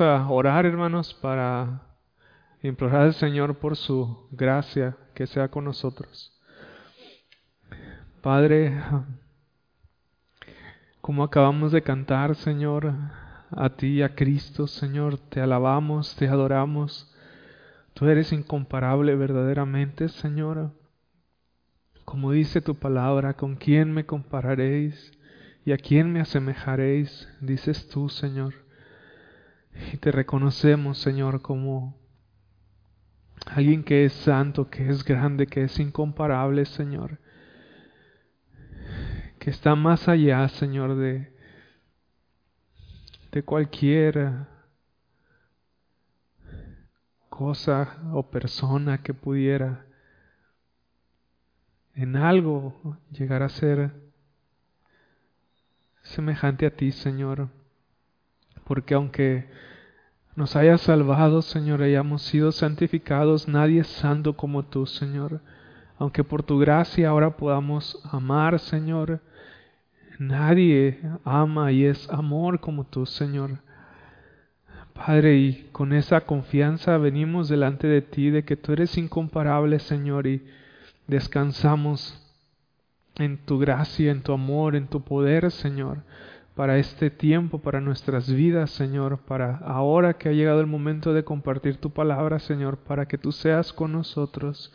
a orar, hermanos, para implorar al Señor por su gracia que sea con nosotros. Padre, como acabamos de cantar, Señor, a ti, a Cristo, Señor, te alabamos, te adoramos. Tú eres incomparable verdaderamente, Señor. Como dice tu palabra, ¿con quién me compararéis? ¿Y a quién me asemejaréis? Dices tú, Señor. Y te reconocemos, Señor, como alguien que es santo, que es grande, que es incomparable, Señor. Que está más allá, Señor, de, de cualquier cosa o persona que pudiera en algo llegar a ser semejante a ti, Señor porque aunque nos hayas salvado, Señor, hayamos sido santificados, nadie es santo como tú, Señor. Aunque por tu gracia ahora podamos amar, Señor, nadie ama y es amor como tú, Señor. Padre, y con esa confianza venimos delante de ti de que tú eres incomparable, Señor, y descansamos en tu gracia, en tu amor, en tu poder, Señor para este tiempo, para nuestras vidas, Señor, para ahora que ha llegado el momento de compartir tu palabra, Señor, para que tú seas con nosotros,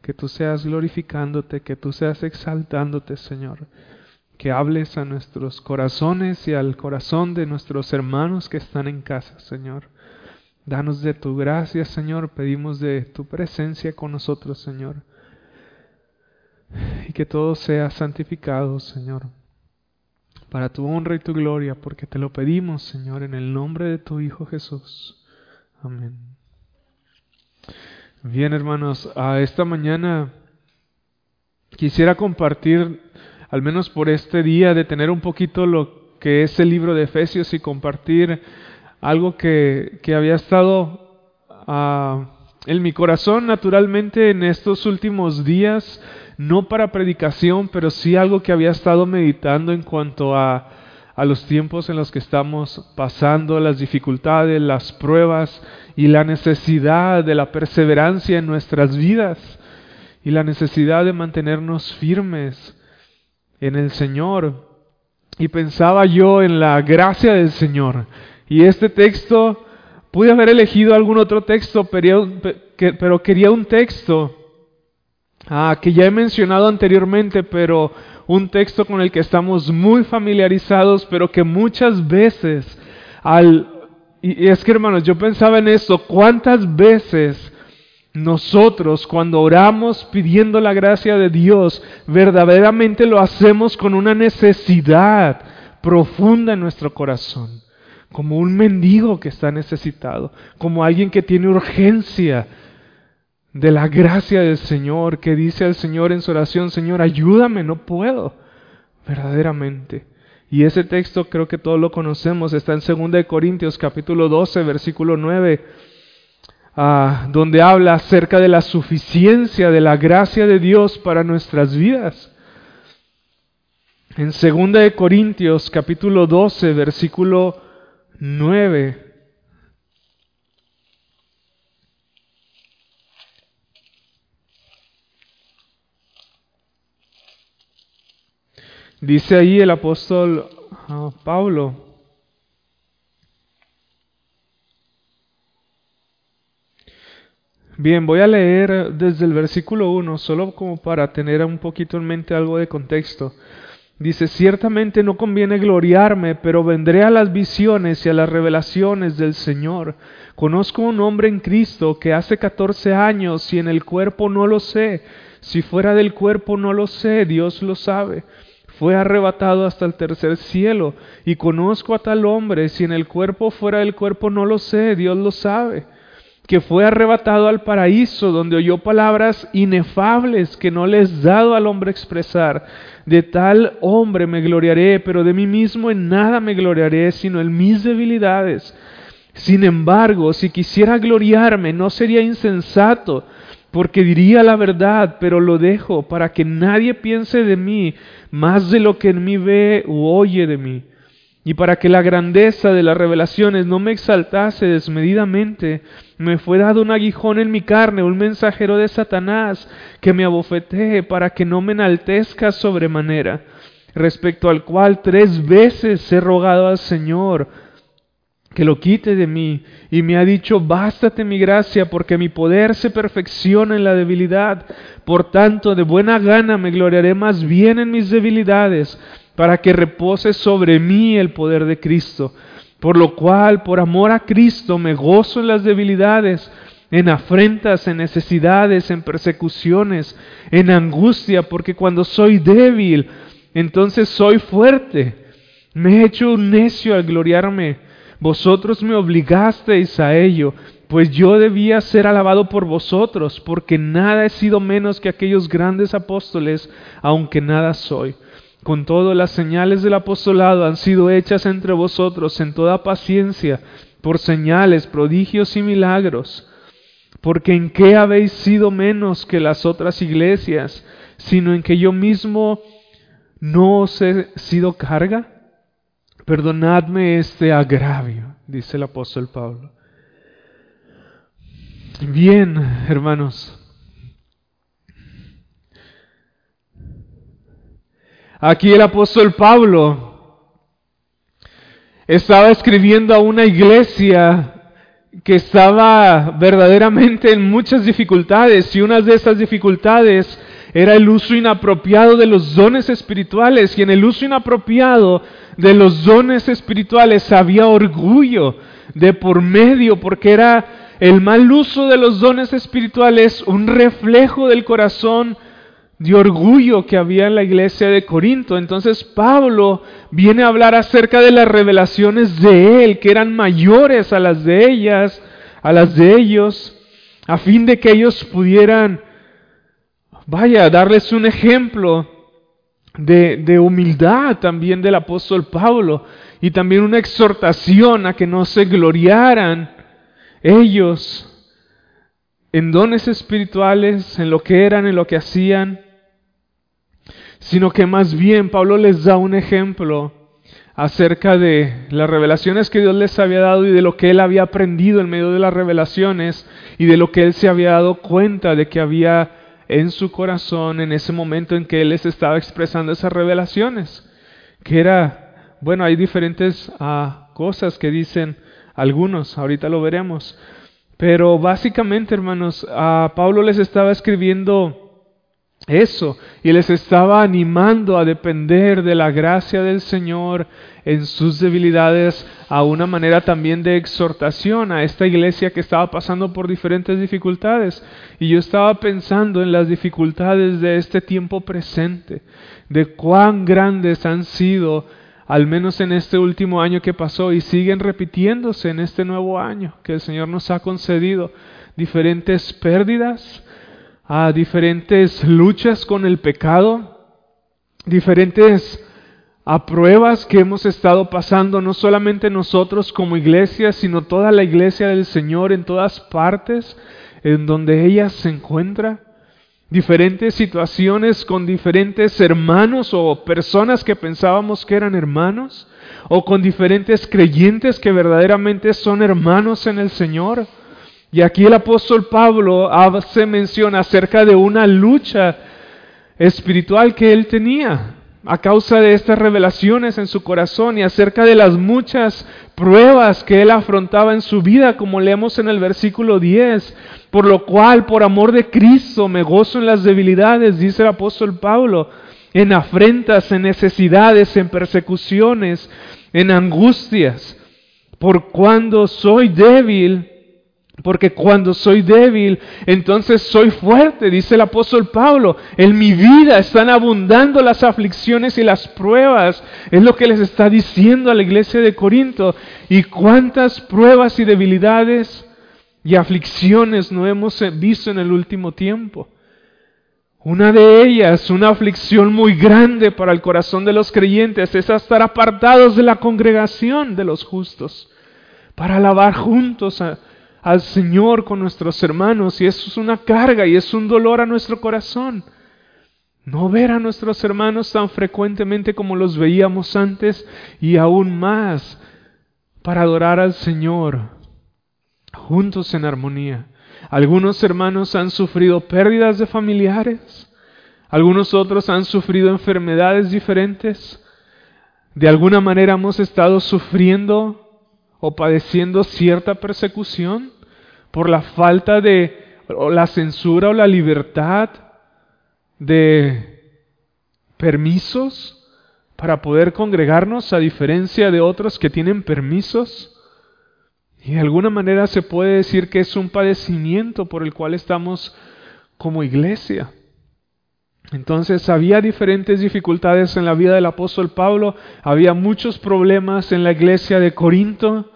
que tú seas glorificándote, que tú seas exaltándote, Señor, que hables a nuestros corazones y al corazón de nuestros hermanos que están en casa, Señor. Danos de tu gracia, Señor, pedimos de tu presencia con nosotros, Señor, y que todo sea santificado, Señor para tu honra y tu gloria, porque te lo pedimos, Señor, en el nombre de tu Hijo Jesús. Amén. Bien, hermanos, a esta mañana quisiera compartir, al menos por este día, de tener un poquito lo que es el libro de Efesios y compartir algo que, que había estado uh, en mi corazón naturalmente en estos últimos días no para predicación, pero sí algo que había estado meditando en cuanto a, a los tiempos en los que estamos pasando, las dificultades, las pruebas y la necesidad de la perseverancia en nuestras vidas y la necesidad de mantenernos firmes en el Señor. Y pensaba yo en la gracia del Señor. Y este texto, pude haber elegido algún otro texto, pero, quería un texto ah, que ya he mencionado anteriormente, pero un texto con el que estamos muy familiarizados, pero que muchas veces al... Y es que hermanos, yo pensaba en esto, ¿cuántas veces nosotros cuando oramos pidiendo la gracia de Dios, verdaderamente lo hacemos con una necesidad profunda en nuestro corazón? Como un mendigo que está necesitado, como alguien que tiene urgencia de la gracia del Señor, que dice al Señor en su oración, Señor, ayúdame, no puedo, verdaderamente. Y ese texto creo que todos lo conocemos, está en 2 Corintios capítulo 12, versículo 9, ah, donde habla acerca de la suficiencia de la gracia de Dios para nuestras vidas. En 2 Corintios capítulo 12, versículo 9, Dice ahí el apóstol ah, Pablo, Bien, voy a leer desde el versículo 1, solo como para tener un poquito en mente algo de contexto. Dice, ciertamente no conviene gloriarme, pero vendré a las visiones y a las revelaciones del Señor. Conozco un hombre en Cristo que hace 14 años y en el cuerpo no lo sé. Si fuera del cuerpo no lo sé, Dios lo sabe fue arrebatado hasta el tercer cielo. Y conozco a tal hombre, si en el cuerpo fuera del cuerpo no lo sé, Dios lo sabe, que fue arrebatado al paraíso, donde oyó palabras inefables que no les dado al hombre expresar. De tal hombre me gloriaré, pero de mí mismo en nada me gloriaré, sino en mis debilidades. Sin embargo, si quisiera gloriarme, no sería insensato, porque diría la verdad, pero lo dejo para que nadie piense de mí más de lo que en mí ve u oye de mí. Y para que la grandeza de las revelaciones no me exaltase desmedidamente, me fue dado un aguijón en mi carne, un mensajero de Satanás, que me abofetee para que no me enaltezca sobremanera, respecto al cual tres veces he rogado al Señor que lo quite de mí, y me ha dicho, bástate mi gracia, porque mi poder se perfecciona en la debilidad. Por tanto, de buena gana me gloriaré más bien en mis debilidades para que repose sobre mí el poder de Cristo. Por lo cual, por amor a Cristo, me gozo en las debilidades, en afrentas, en necesidades, en persecuciones, en angustia, porque cuando soy débil, entonces soy fuerte. Me he hecho un necio al gloriarme. Vosotros me obligasteis a ello, pues yo debía ser alabado por vosotros, porque nada he sido menos que aquellos grandes apóstoles, aunque nada soy. Con todo, las señales del apostolado han sido hechas entre vosotros en toda paciencia, por señales, prodigios y milagros. Porque en qué habéis sido menos que las otras iglesias, sino en que yo mismo no os he sido carga? Perdonadme este agravio, dice el apóstol Pablo. Bien, hermanos, Aquí el apóstol Pablo estaba escribiendo a una iglesia que estaba verdaderamente en muchas dificultades y una de esas dificultades era el uso inapropiado de los dones espirituales y en el uso inapropiado de los dones espirituales había orgullo de por medio porque era el mal uso de los dones espirituales un reflejo del corazón de orgullo que había en la iglesia de Corinto. Entonces Pablo viene a hablar acerca de las revelaciones de él, que eran mayores a las de ellas, a las de ellos, a fin de que ellos pudieran, vaya, darles un ejemplo de, humildad también del apóstol Pablo y también una exhortación a que no se gloriaran ellos en dones espirituales, en lo que eran, en lo que hacían, sino que más bien Pablo les da un ejemplo acerca de las revelaciones que Dios les había dado y de lo que él había aprendido en medio de las revelaciones y de lo que él se había dado cuenta de que había en su corazón en ese momento en que él les estaba expresando esas revelaciones. Que era, bueno, hay diferentes ah, cosas que dicen algunos, ahorita lo veremos. Pero básicamente, hermanos, a Pablo les estaba escribiendo eso y les estaba animando a depender de la gracia del Señor en sus debilidades a una manera también de exhortación a esta iglesia que estaba pasando por diferentes dificultades. Y yo estaba pensando en las dificultades de este tiempo presente, de cuán grandes han sido, al menos en este último año que pasó, y siguen repitiéndose en este nuevo año que el Señor nos ha concedido, diferentes pérdidas, a diferentes luchas con el pecado, diferentes a pruebas que hemos estado pasando, no solamente nosotros como iglesia, sino toda la iglesia del Señor en todas partes en donde ella se encuentra. Diferentes situaciones con diferentes hermanos o personas que pensábamos que eran hermanos, o con diferentes creyentes que verdaderamente son hermanos en el Señor. Y aquí el apóstol Pablo hace mención acerca de una lucha espiritual que él tenía a causa de estas revelaciones en su corazón y acerca de las muchas pruebas que él afrontaba en su vida, como leemos en el versículo 10, por lo cual, por amor de Cristo, me gozo en las debilidades, dice el apóstol Pablo, en afrentas, en necesidades, en persecuciones, en angustias, por cuando soy débil, porque cuando soy débil, entonces soy fuerte, dice el apóstol Pablo. En mi vida están abundando las aflicciones y las pruebas. Es lo que les está diciendo a la iglesia de Corinto. Y cuántas pruebas y debilidades y aflicciones no hemos visto en el último tiempo. Una de ellas, una aflicción muy grande para el corazón de los creyentes, es estar apartados de la congregación de los justos, para alabar juntos a al Señor con nuestros hermanos y eso es una carga y es un dolor a nuestro corazón. no ver a nuestros hermanos tan frecuentemente como los veíamos antes y aún más para adorar al Señor juntos en armonía. Algunos hermanos han sufrido pérdidas de familiares, algunos otros han sufrido enfermedades diferentes. De alguna manera hemos estado sufriendo o padeciendo cierta persecución por la falta de la censura o la libertad de permisos para poder congregarnos a diferencia de otros que tienen permisos. Y de alguna manera se puede decir que es un padecimiento por el cual estamos como iglesia. Entonces había diferentes dificultades en la vida del apóstol Pablo, había muchos problemas en la iglesia de Corinto,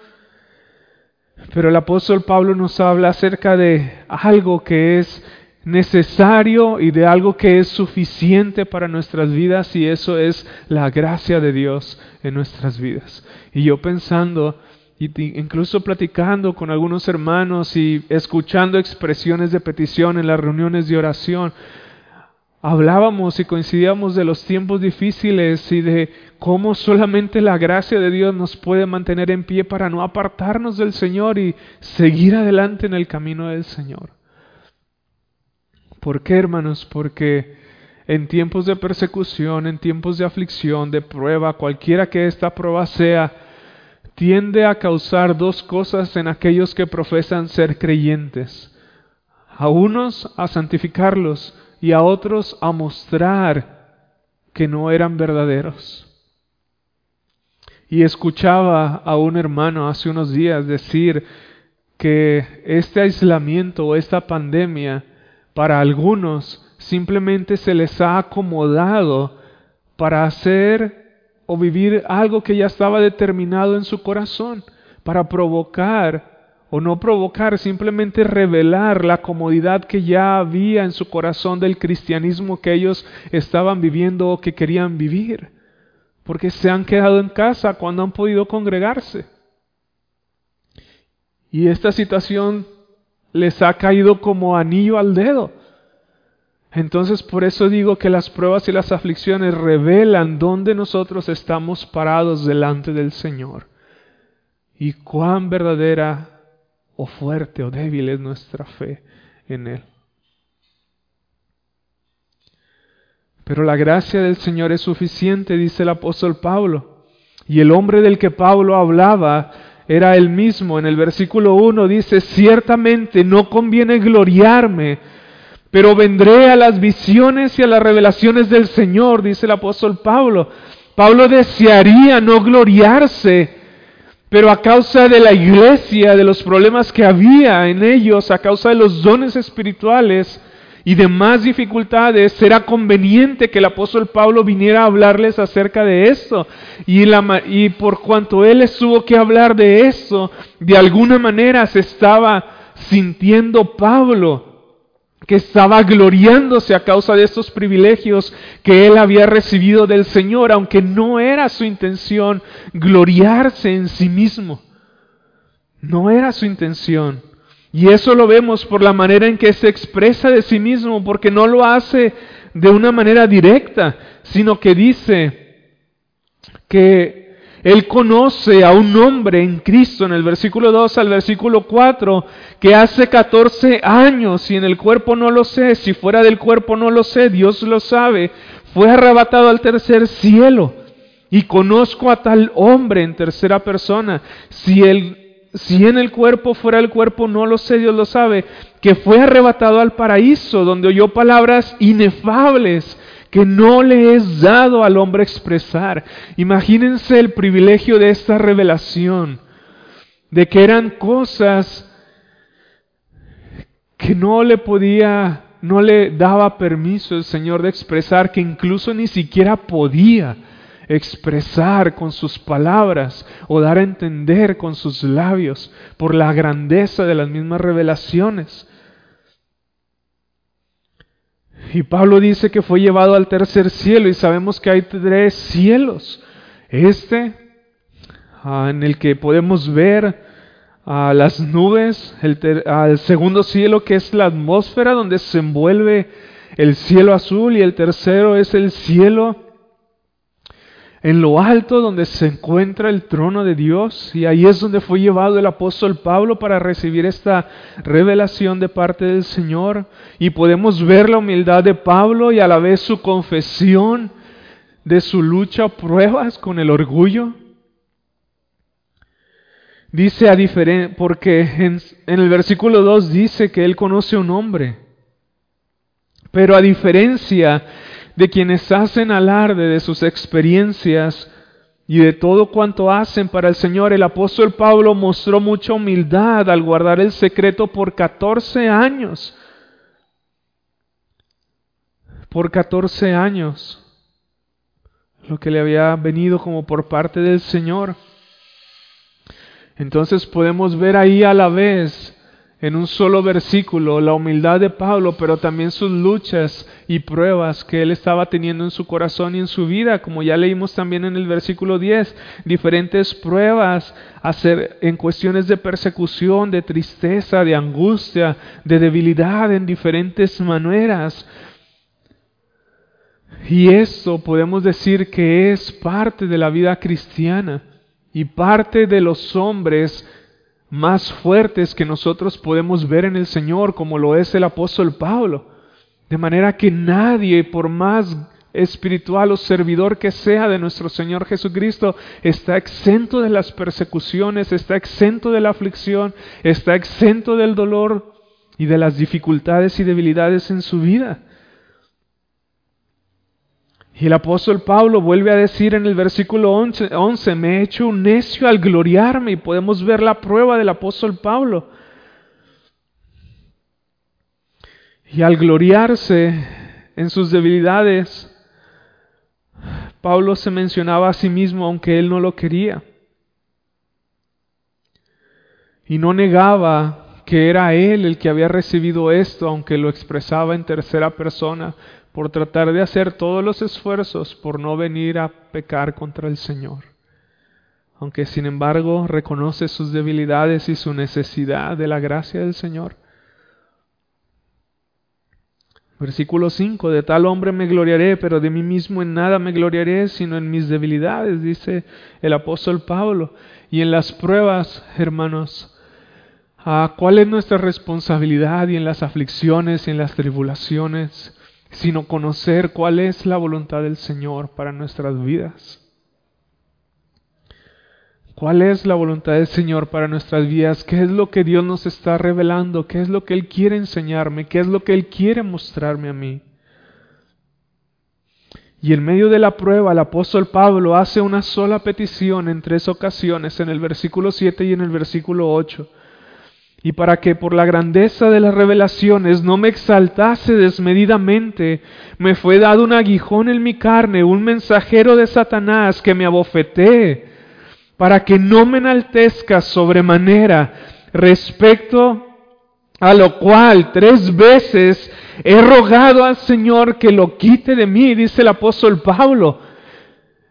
pero el apóstol Pablo nos habla acerca de algo que es necesario y de algo que es suficiente para nuestras vidas y eso es la gracia de Dios en nuestras vidas. Y yo pensando, incluso platicando con algunos hermanos y escuchando expresiones de petición en las reuniones de oración, hablábamos y coincidíamos de los tiempos difíciles y de cómo solamente la gracia de Dios nos puede mantener en pie para no apartarnos del Señor y seguir adelante en el camino del Señor. ¿Por qué, hermanos? Porque en tiempos de persecución, en tiempos de aflicción, de prueba, cualquiera que esta prueba sea, tiende a causar dos cosas en aquellos que profesan ser creyentes. A unos a santificarlos y a otros a mostrar que no eran verdaderos. Y escuchaba a un hermano hace unos días decir que este aislamiento o esta pandemia para algunos simplemente se les ha acomodado para hacer o vivir algo que ya estaba determinado en su corazón, para provocar o no provocar, simplemente revelar la comodidad que ya había en su corazón del cristianismo que ellos estaban viviendo o que querían vivir, porque se han quedado en casa cuando han podido congregarse. Y esta situación les ha caído como anillo al dedo. Entonces por eso digo que las pruebas y las aflicciones revelan dónde nosotros estamos parados delante del Señor y cuán verdadera o fuerte o débil es nuestra fe en Él. Pero la gracia del Señor es suficiente, dice el apóstol Pablo. Y el hombre del que Pablo hablaba era él mismo. En el versículo 1 dice, ciertamente no conviene gloriarme, pero vendré a las visiones y a las revelaciones del Señor, dice el apóstol Pablo. Pablo desearía no gloriarse, pero a causa de la iglesia, de los problemas que había en ellos, a causa de los dones espirituales y demás dificultades, será conveniente que el apóstol Pablo viniera a hablarles acerca de esto. Y, y por cuanto él tuvo que hablar de eso, de alguna manera se estaba sintiendo Pablo que estaba gloriándose a causa de estos privilegios que él había recibido del Señor, aunque no era su intención gloriarse en sí mismo. No era su intención. Y eso lo vemos por la manera en que se expresa de sí mismo, porque no lo hace de una manera directa, sino que dice que él conoce a un hombre en Cristo en el versículo 2 al versículo 4 que hace 14 años y en el cuerpo no lo sé, si fuera del cuerpo no lo sé, Dios lo sabe, fue arrebatado al tercer cielo. Y conozco a tal hombre en tercera persona. Si, si en el cuerpo fuera el cuerpo, no lo sé, Dios lo sabe, que fue arrebatado al paraíso, donde oyó palabras inefables que no le es dado al hombre expresar. Imagínense el privilegio de esta revelación, de que eran cosas que no le podía, no le daba permiso el Señor de expresar, que incluso ni siquiera podía expresar con sus palabras o dar a entender con sus labios por la grandeza de las mismas revelaciones. Y Pablo dice que fue llevado al tercer cielo y sabemos que hay tres cielos. Este, ah, en el que podemos ver a las nubes, el, al segundo cielo que es la atmósfera donde se envuelve el cielo azul y el tercero es el cielo en lo alto donde se encuentra el trono de Dios y ahí es donde fue llevado el apóstol Pablo para recibir esta revelación de parte del Señor y podemos ver la humildad de Pablo y a la vez su confesión de su lucha pruebas con el orgullo. Dice a diferente, porque en, el versículo 2 dice que él conoce un hombre, pero a diferencia de quienes hacen alarde de sus experiencias y de todo cuanto hacen para el Señor, el apóstol Pablo mostró mucha humildad al guardar el secreto por 14 años. Por 14 años. Lo que le había venido como por parte del Señor. Entonces podemos ver ahí a la vez en un solo versículo la humildad de Pablo, pero también sus luchas y pruebas que él estaba teniendo en su corazón y en su vida, como ya leímos también en el versículo 10, diferentes pruebas hacer en cuestiones de persecución, de tristeza, de angustia, de debilidad en diferentes maneras. Y esto podemos decir que es parte de la vida cristiana y parte de los hombres más fuertes que nosotros podemos ver en el Señor, como lo es el apóstol Pablo. De manera que nadie, por más espiritual o servidor que sea de nuestro Señor Jesucristo, está exento de las persecuciones, está exento de la aflicción, está exento del dolor y de las dificultades y debilidades en su vida. Y el apóstol Pablo vuelve a decir en el versículo 11, me he hecho un necio al gloriarme y podemos ver la prueba del apóstol Pablo. Y al gloriarse en sus debilidades, Pablo se mencionaba a sí mismo aunque él no lo quería. Y no negaba que era él el que había recibido esto, aunque lo expresaba en tercera persona, por tratar de hacer todos los esfuerzos por no venir a pecar contra el Señor. Aunque sin embargo reconoce sus debilidades y su necesidad de la gracia del Señor. Versículo 5, de tal hombre me gloriaré, pero de mí mismo en nada me gloriaré, sino en mis debilidades, dice el apóstol Pablo. Y en las pruebas, hermanos, ¿cuál es nuestra responsabilidad? Y en las aflicciones y en las tribulaciones, sino conocer cuál es la voluntad del Señor para nuestras vidas. ¿Cuál es la voluntad del Señor para nuestras vidas? ¿Qué es lo que Dios nos está revelando? ¿Qué es lo que Él quiere enseñarme? ¿Qué es lo que Él quiere mostrarme a mí? Y en medio de la prueba, el apóstol Pablo hace una sola petición en tres ocasiones, en el versículo 7 y en el versículo 8 y para que por la grandeza de las revelaciones no me exaltase desmedidamente, me fue dado un aguijón en mi carne, un mensajero de Satanás que me abofetee, para que no me enaltezca sobremanera, respecto a lo cual tres veces he rogado al Señor que lo quite de mí, dice el apóstol Pablo.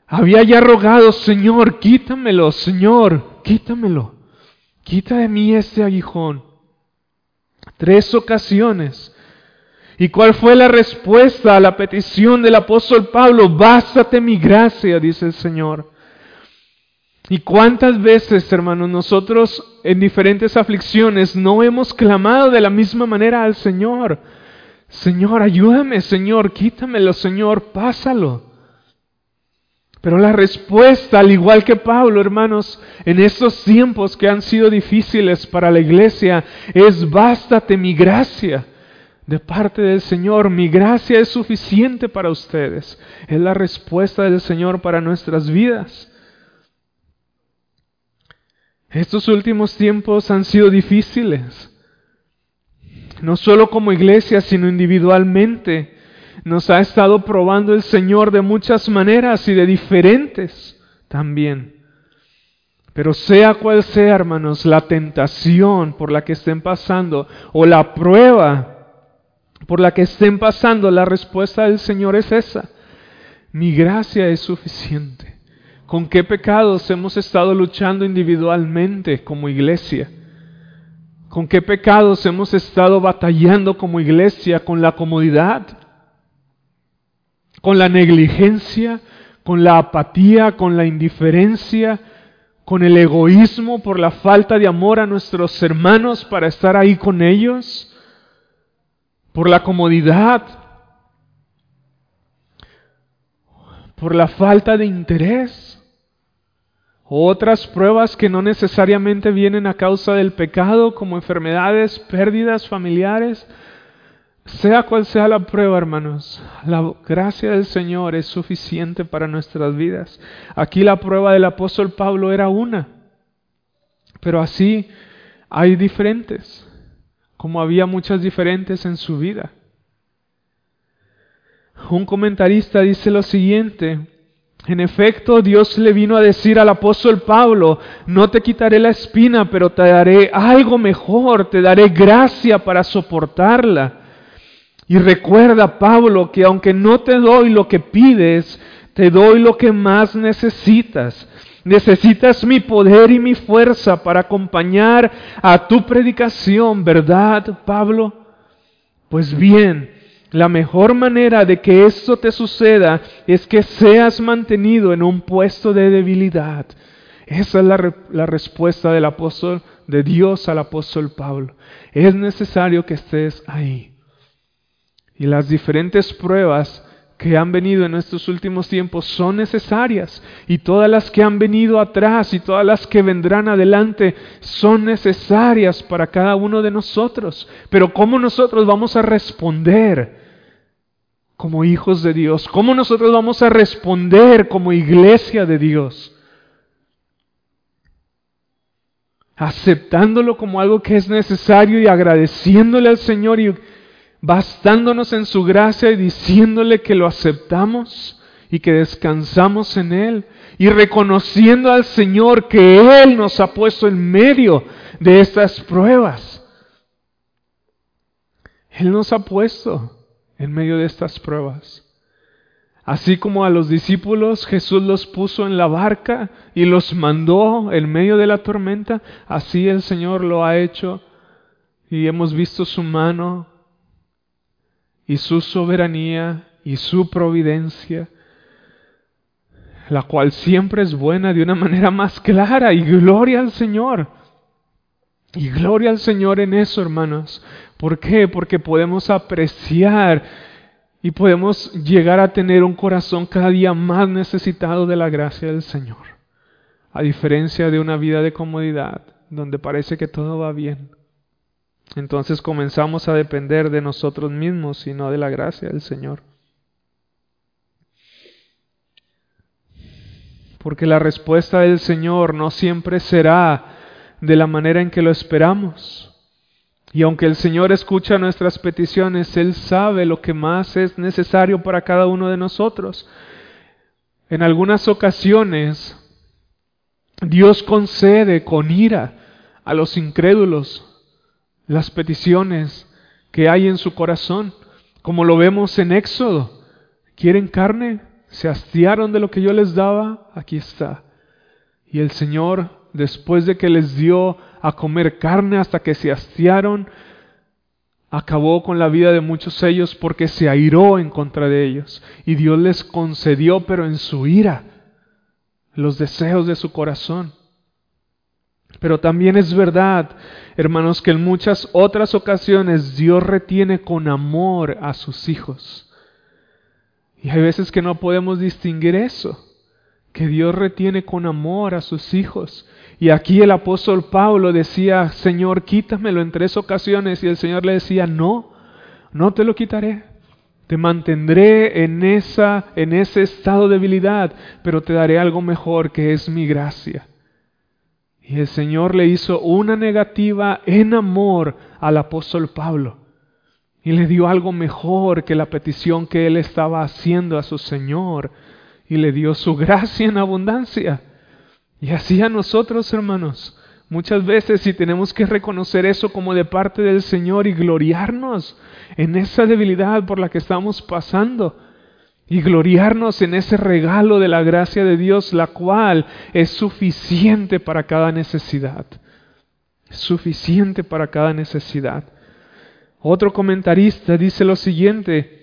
Había ya rogado, Señor, quítamelo, Señor, quítamelo. Quita de mí este aguijón. Tres ocasiones. ¿Y cuál fue la respuesta a la petición del apóstol Pablo? Bástate mi gracia, dice el Señor. ¿Y cuántas veces, hermanos, nosotros en diferentes aflicciones no hemos clamado de la misma manera al Señor? Señor, ayúdame, Señor, quítamelo, Señor, pásalo. Pero la respuesta, al igual que Pablo, hermanos, en estos tiempos que han sido difíciles para la iglesia, es bástate mi gracia de parte del Señor. Mi gracia es suficiente para ustedes. Es la respuesta del Señor para nuestras vidas. Estos últimos tiempos han sido difíciles, no solo como iglesia, sino individualmente nos ha estado probando el Señor de muchas maneras y de diferentes también. Pero sea cual sea, hermanos, la tentación por la que estén pasando o la prueba por la que estén pasando, la respuesta del Señor es esa. Mi gracia es suficiente. ¿Con qué pecados hemos estado luchando individualmente como iglesia? ¿Con qué pecados hemos estado batallando como iglesia? ¿Con la comodidad? Con la negligencia, con la apatía, con la indiferencia, con el egoísmo por la falta de amor a nuestros hermanos para estar ahí con ellos, por la comodidad, por la falta de interés. Otras pruebas que no necesariamente vienen a causa del pecado, como enfermedades, pérdidas familiares. Sea cual sea la prueba, hermanos, la gracia del Señor es suficiente para nuestras vidas. Aquí la prueba del apóstol Pablo era una, pero así hay diferentes, como había muchas diferentes en su vida. Un comentarista dice lo siguiente, en efecto, Dios le vino a decir al apóstol Pablo, no te quitaré la espina, pero te daré algo mejor, te daré gracia para soportarla. Y recuerda, Pablo, que aunque no te doy lo que pides, te doy lo que más necesitas. Necesitas mi poder y mi fuerza para acompañar a tu predicación, ¿verdad, Pablo? Pues bien, la mejor manera de que esto te suceda es que seas mantenido en un puesto de debilidad. Esa es la, la, respuesta del apóstol, de Dios al apóstol Pablo. Es necesario que estés ahí. Y las diferentes pruebas que han venido en estos últimos tiempos son necesarias. Y todas las que han venido atrás y todas las que vendrán adelante son necesarias para cada uno de nosotros. Pero ¿cómo nosotros vamos a responder como hijos de Dios? ¿Cómo nosotros vamos a responder como iglesia de Dios? Aceptándolo como algo que es necesario y agradeciéndole al Señor y bastándonos en su gracia y diciéndole que lo aceptamos y que descansamos en Él y reconociendo al Señor que Él nos ha puesto en medio de estas pruebas. Él nos ha puesto en medio de estas pruebas. Así como a los discípulos Jesús los puso en la barca y los mandó en medio de la tormenta, así el Señor lo ha hecho y hemos visto su mano y su soberanía y su providencia, la cual siempre es buena de una manera más clara y gloria al Señor. Y gloria al Señor en eso, hermanos. ¿Por qué? Porque podemos apreciar y podemos llegar a tener un corazón cada día más necesitado de la gracia del Señor. A diferencia de una vida de comodidad, donde parece que todo va bien entonces comenzamos a depender de nosotros mismos y no de la gracia del Señor. Porque la respuesta del Señor no siempre será de la manera en que lo esperamos. Y aunque el Señor escucha nuestras peticiones, Él sabe lo que más es necesario para cada uno de nosotros. En algunas ocasiones, Dios concede con ira a los incrédulos las peticiones que hay en su corazón, como lo vemos en Éxodo. ¿Quieren carne? ¿Se hastiaron de lo que yo les daba? Aquí está. Y el Señor, después de que les dio a comer carne hasta que se hastiaron, acabó con la vida de muchos de ellos porque se airó en contra de ellos. Y Dios les concedió, pero en su ira, los deseos de su corazón. Pero también es verdad, hermanos, que en muchas otras ocasiones Dios retiene con amor a sus hijos. Y hay veces que no podemos distinguir eso, que Dios retiene con amor a sus hijos. Y aquí el apóstol Pablo decía, Señor, quítamelo en tres ocasiones. Y el Señor le decía, no, no te lo quitaré. Te mantendré en, esa, en ese estado de debilidad, pero te daré algo mejor que es mi gracia. Y el Señor le hizo una negativa en amor al apóstol Pablo. Y le dio algo mejor que la petición que él estaba haciendo a su Señor. Y le dio su gracia en abundancia. Y así a nosotros, hermanos. Muchas veces si tenemos que reconocer eso como de parte del Señor y gloriarnos en esa debilidad por la que estamos pasando y gloriarnos en ese regalo de la gracia de Dios, la cual es suficiente para cada necesidad. suficiente para cada necesidad. Otro comentarista dice lo siguiente,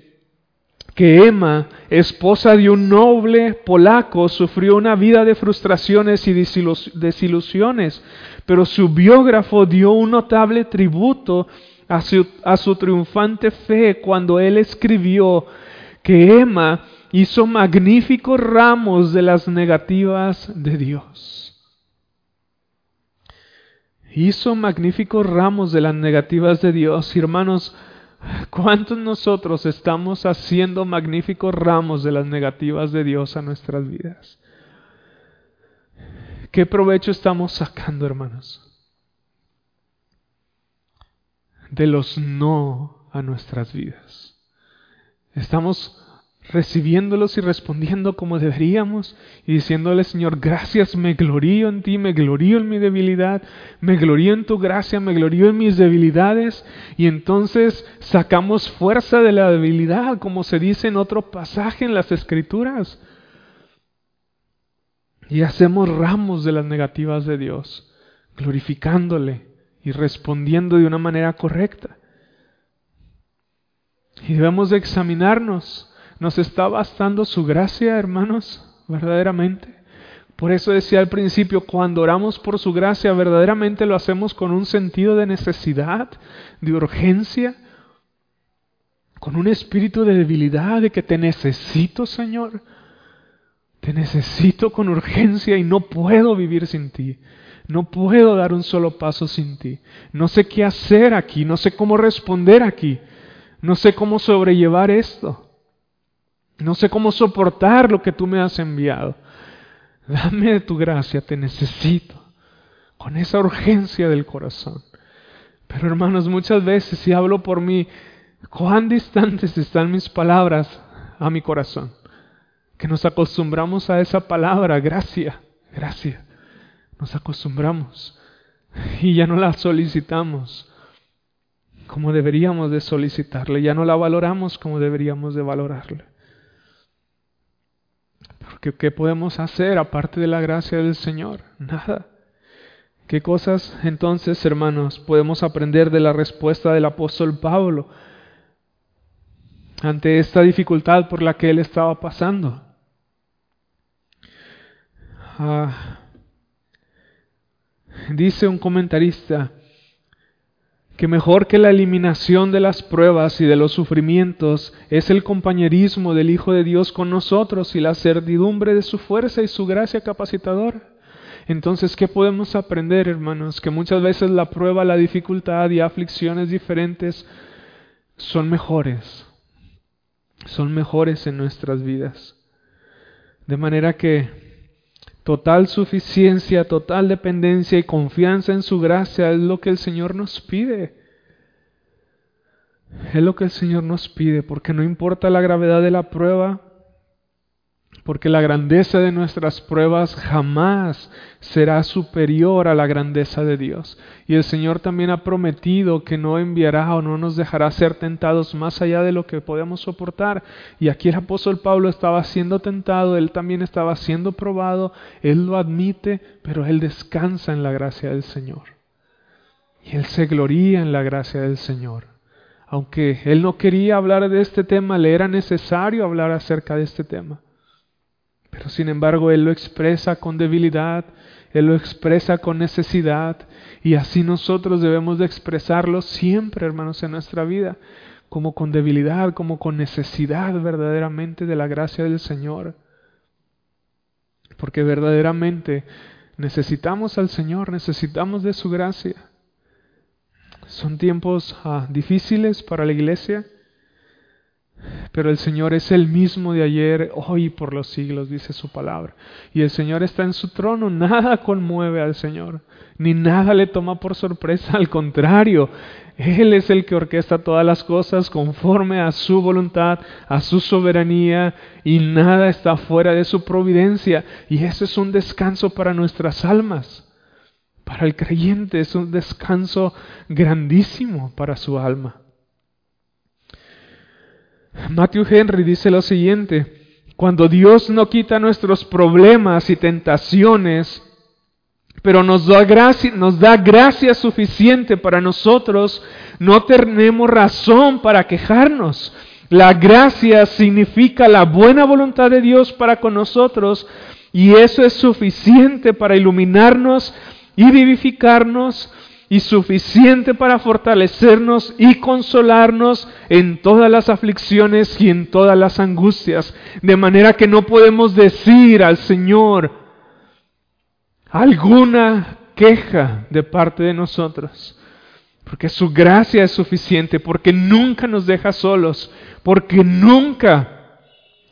que Emma, esposa de un noble polaco, sufrió una vida de frustraciones y desilusiones, pero su biógrafo dio un notable tributo a su, triunfante fe cuando él escribió que Emma hizo magníficos ramos de las negativas de Dios. Hizo magníficos ramos de las negativas de Dios. hermanos, ¿cuántos nosotros estamos haciendo magníficos ramos de las negativas de Dios a nuestras vidas? ¿Qué provecho estamos sacando, hermanos? De los no a nuestras vidas. Estamos recibiéndolos y respondiendo como deberíamos y diciéndole, Señor, gracias, me glorío en ti, me glorío en mi debilidad, me glorío en tu gracia, me glorío en mis debilidades y entonces sacamos fuerza de la debilidad, como se dice en otro pasaje en las escrituras. Y hacemos ramos de las negativas de Dios, glorificándole y respondiendo de una manera correcta. Y debemos de examinarnos ¿Nos está bastando su gracia, hermanos? Verdaderamente. Por eso decía al principio, cuando oramos por su gracia, verdaderamente lo hacemos con un sentido de necesidad, de urgencia, con un espíritu de debilidad, de que te necesito, Señor. Te necesito con urgencia y no puedo vivir sin ti. No puedo dar un solo paso sin ti. No sé qué hacer aquí, no sé cómo responder aquí. No sé cómo sobrellevar esto. No sé cómo soportar lo que tú me has enviado. Dame de tu gracia, te necesito. Con esa urgencia del corazón. Pero hermanos, muchas veces si hablo por mí, cuán distantes están mis palabras a mi corazón. Que nos acostumbramos a esa palabra, gracia, gracia. Nos acostumbramos y ya no la solicitamos como deberíamos de solicitarle, ya no la valoramos como deberíamos de valorarle. ¿qué podemos hacer aparte de la gracia del Señor? Nada. ¿Qué cosas entonces, hermanos, podemos aprender de la respuesta del apóstol Pablo ante esta dificultad por la que él estaba pasando? Ah, dice un comentarista, que mejor que la eliminación de las pruebas y de los sufrimientos es el compañerismo del Hijo de Dios con nosotros y la certidumbre de su fuerza y su gracia capacitadora. Entonces, ¿qué podemos aprender, hermanos? Que muchas veces la prueba, la dificultad y aflicciones diferentes son mejores, son mejores en nuestras vidas. De manera que Total suficiencia, total dependencia y confianza en su gracia es lo que el Señor nos pide. Es lo que el Señor nos pide, porque no importa la gravedad de la prueba, porque la grandeza de nuestras pruebas jamás será superior a la grandeza de Dios. Y el Señor también ha prometido que no enviará o no nos dejará ser tentados más allá de lo que podemos soportar. Y aquí el apóstol Pablo estaba siendo tentado, él también estaba siendo probado, él lo admite, pero él descansa en la gracia del Señor. Y él se gloría en la gracia del Señor. Aunque él no quería hablar de este tema, le era necesario hablar acerca de este tema. Pero sin embargo Él lo expresa con debilidad, Él lo expresa con necesidad y así nosotros debemos de expresarlo siempre, hermanos, en nuestra vida, como con debilidad, como con necesidad verdaderamente de la gracia del Señor. Porque verdaderamente necesitamos al Señor, necesitamos de su gracia. Son tiempos ah, difíciles para la iglesia, pero el Señor es el mismo de ayer, hoy y por los siglos, dice su palabra. Y el Señor está en su trono, nada conmueve al Señor, ni nada le toma por sorpresa, al contrario, Él es el que orquesta todas las cosas conforme a su voluntad, a su soberanía, y nada está fuera de su providencia. Y eso es un descanso para nuestras almas. Para el creyente es un descanso grandísimo para su alma. Matthew Henry dice lo siguiente, cuando Dios no quita nuestros problemas y tentaciones, pero nos da gracia, nos da gracia suficiente para nosotros, no tenemos razón para quejarnos. La gracia significa la buena voluntad de Dios para con nosotros y eso es suficiente para iluminarnos y vivificarnos y suficiente para fortalecernos y consolarnos en todas las aflicciones y en todas las angustias. De manera que no podemos decir al Señor alguna queja de parte de nosotros. Porque su gracia es suficiente, porque nunca nos deja solos, porque nunca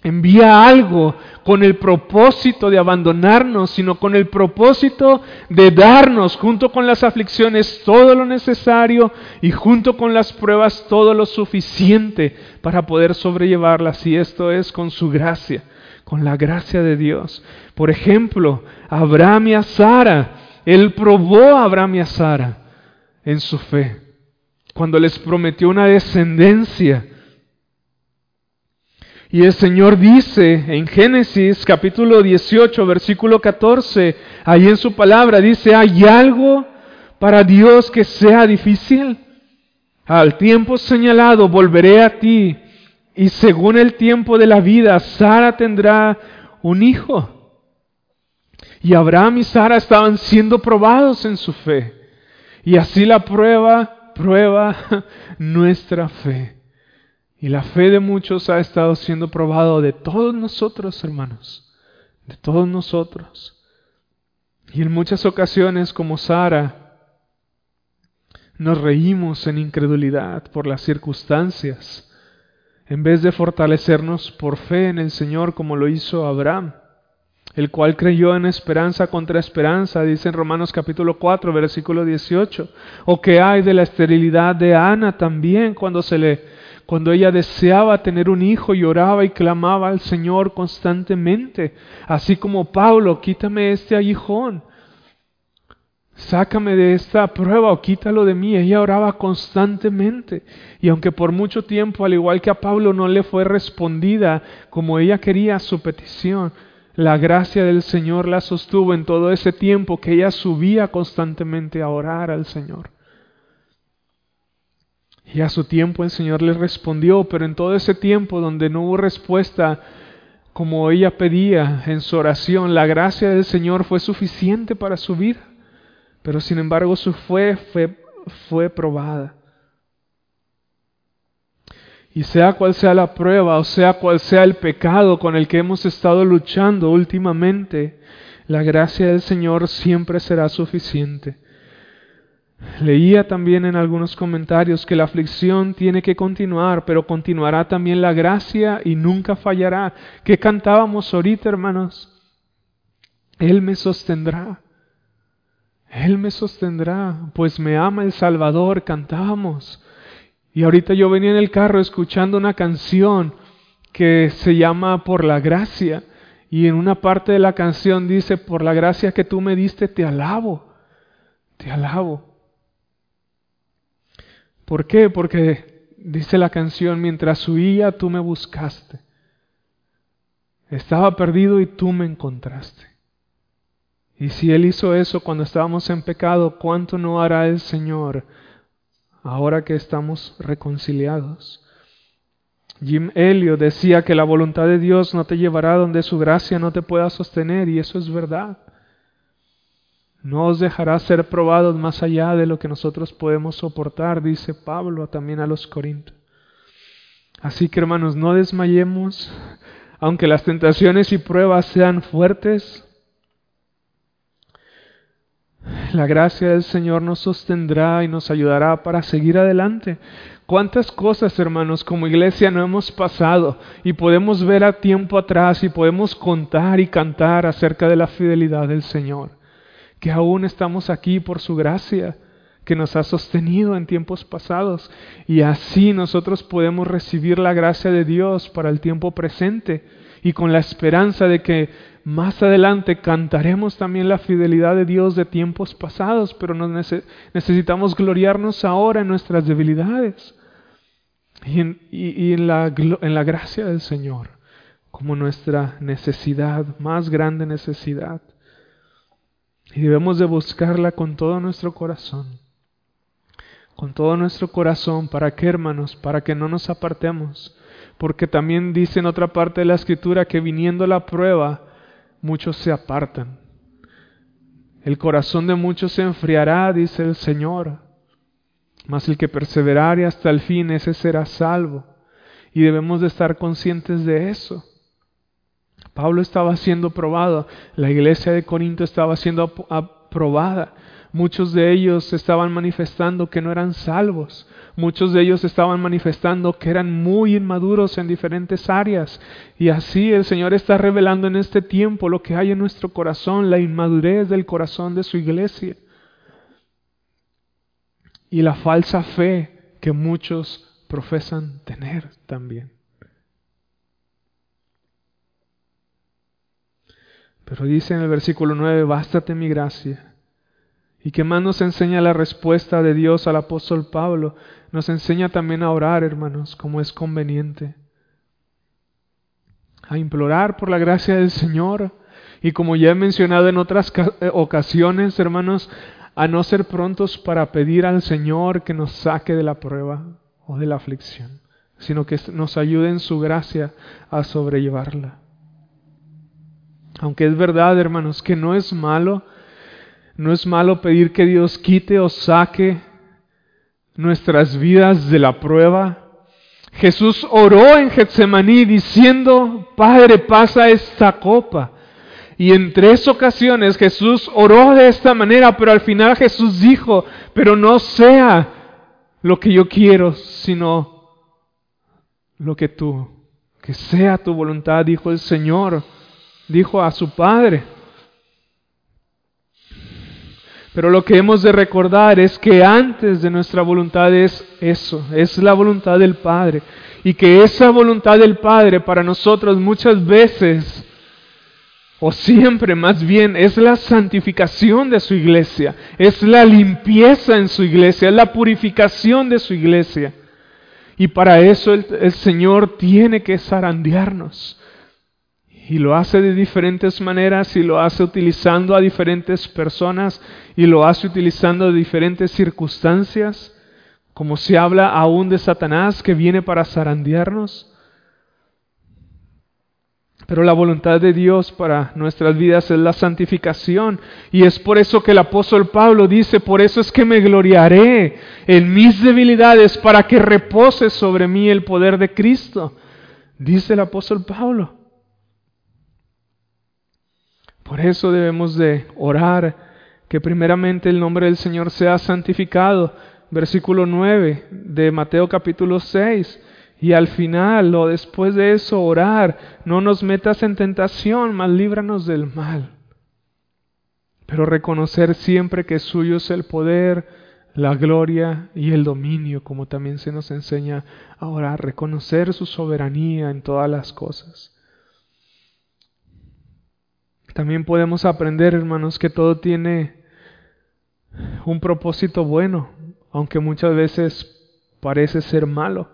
envía algo con el propósito de abandonarnos, sino con el propósito de darnos, junto con las aflicciones, todo lo necesario y junto con las pruebas, todo lo suficiente para poder sobrellevarlas. Y esto es con su gracia, con la gracia de Dios. Por ejemplo, Abraham y a Sara, él probó a Abraham y a Sara en su fe, cuando les prometió una descendencia y el Señor dice en Génesis capítulo 18, versículo 14, ahí en su palabra dice, ¿hay algo para Dios que sea difícil? Al tiempo señalado volveré a ti y según el tiempo de la vida, Sara tendrá un hijo. Y Abraham y Sara estaban siendo probados en su fe. Y así la prueba, prueba nuestra fe. Y la fe de muchos ha estado siendo probado de todos nosotros, hermanos, de todos nosotros. Y en muchas ocasiones, como Sara, nos reímos en incredulidad por las circunstancias, en vez de fortalecernos por fe en el Señor como lo hizo Abraham, el cual creyó en esperanza contra esperanza, dice en Romanos capítulo 4, versículo 18, o que hay de la esterilidad de Ana también cuando se le cuando ella deseaba tener un hijo y oraba y clamaba al Señor constantemente, así como Pablo, quítame este aguijón, sácame de esta prueba o quítalo de mí. Ella oraba constantemente y aunque por mucho tiempo, al igual que a Pablo, no le fue respondida como ella quería su petición, la gracia del Señor la sostuvo en todo ese tiempo que ella subía constantemente a orar al Señor. Y a su tiempo el Señor le respondió, pero en todo ese tiempo donde no hubo respuesta como ella pedía en su oración, la gracia del Señor fue suficiente para su vida. Pero sin embargo su fe fue, fue probada. Y sea cual sea la prueba, o sea cual sea el pecado con el que hemos estado luchando últimamente, la gracia del Señor siempre será suficiente. Leía también en algunos comentarios que la aflicción tiene que continuar, pero continuará también la gracia y nunca fallará. ¿Qué cantábamos ahorita, hermanos? Él me sostendrá. Él me sostendrá, pues me ama el Salvador, cantábamos. Y ahorita yo venía en el carro escuchando una canción que se llama Por la gracia. Y en una parte de la canción dice, por la gracia que tú me diste, te alabo, te alabo. ¿Por qué? Porque dice la canción, mientras huía tú me buscaste. Estaba perdido y tú me encontraste. Y si Él hizo eso cuando estábamos en pecado, ¿cuánto no hará el Señor ahora que estamos reconciliados? Jim Elliot decía que la voluntad de Dios no te llevará donde su gracia no te pueda sostener, y eso es verdad no os dejará ser probados más allá de lo que nosotros podemos soportar, dice Pablo también a los Corintios. Así que hermanos, no desmayemos, aunque las tentaciones y pruebas sean fuertes. La gracia del Señor nos sostendrá y nos ayudará para seguir adelante. ¿Cuántas cosas, hermanos, como iglesia no hemos pasado y podemos ver a tiempo atrás y podemos contar y cantar acerca de la fidelidad del Señor? Que aún estamos aquí por su gracia, que nos ha sostenido en tiempos pasados. Y así nosotros podemos recibir la gracia de Dios para el tiempo presente y con la esperanza de que más adelante cantaremos también la fidelidad de Dios de tiempos pasados, pero necesitamos gloriarnos ahora en nuestras debilidades y, en, en la gracia del Señor como nuestra necesidad, más grande necesidad. Y debemos de buscarla con todo nuestro corazón. con todo nuestro corazón. ¿Para qué, hermanos? Para que no nos apartemos. Porque también dice en otra parte de la escritura que viniendo la prueba, muchos se apartan. El corazón de muchos se enfriará, dice el Señor. Mas el que perseverare hasta el fin, ese será salvo. Y debemos de estar conscientes de eso. Pablo estaba siendo probado, la iglesia de Corinto estaba siendo aprobada. Muchos de ellos estaban manifestando que no eran salvos. Muchos de ellos estaban manifestando que eran muy inmaduros en diferentes áreas. Y así el Señor está revelando en este tiempo lo que hay en nuestro corazón, la inmadurez del corazón de su iglesia. Y la falsa fe que muchos profesan tener también. Pero dice en el versículo 9, bástate mi gracia. ¿Y qué más nos enseña la respuesta de Dios al apóstol Pablo? Nos enseña también a orar, hermanos, como es conveniente. A implorar por la gracia del Señor. Y como ya he mencionado en otras eh, ocasiones, hermanos, a no ser prontos para pedir al Señor que nos saque de la prueba o de la aflicción, sino que nos ayude en su gracia a sobrellevarla. Aunque es verdad, hermanos, que no es malo, no es malo pedir que Dios quite o saque nuestras vidas de la prueba. Jesús oró en Getsemaní diciendo, Padre, pasa esta copa. Y en tres ocasiones Jesús oró de esta manera, pero al final Jesús dijo, pero no sea lo que yo quiero, sino lo que tú, que sea tu voluntad, dijo el Señor dijo a su Padre. Pero lo que hemos de recordar es que antes de nuestra voluntad es eso, es la voluntad del Padre. Y que esa voluntad del Padre para nosotros muchas veces, o siempre más bien, es la santificación de su iglesia, es la limpieza en su iglesia, es la purificación de su iglesia. Y para eso el, el Señor tiene que zarandearnos y lo hace de diferentes maneras y lo hace utilizando a diferentes personas y lo hace utilizando diferentes circunstancias, como se habla aún de Satanás que viene para zarandearnos. Pero la voluntad de Dios para nuestras vidas es la santificación. Y es por eso que el apóstol Pablo dice, por eso es que me gloriaré en mis debilidades para que repose sobre mí el poder de Cristo. Dice el apóstol Pablo. Por eso debemos de orar que primeramente el nombre del Señor sea santificado. Versículo 9 de Mateo capítulo 6. Y al final o después de eso orar, no nos metas en tentación, mas líbranos del mal. Pero reconocer siempre que suyo es el poder, la gloria y el dominio, como también se nos enseña a orar, reconocer su soberanía en todas las cosas. También podemos aprender, hermanos, que todo tiene un propósito bueno, aunque muchas veces parece ser malo.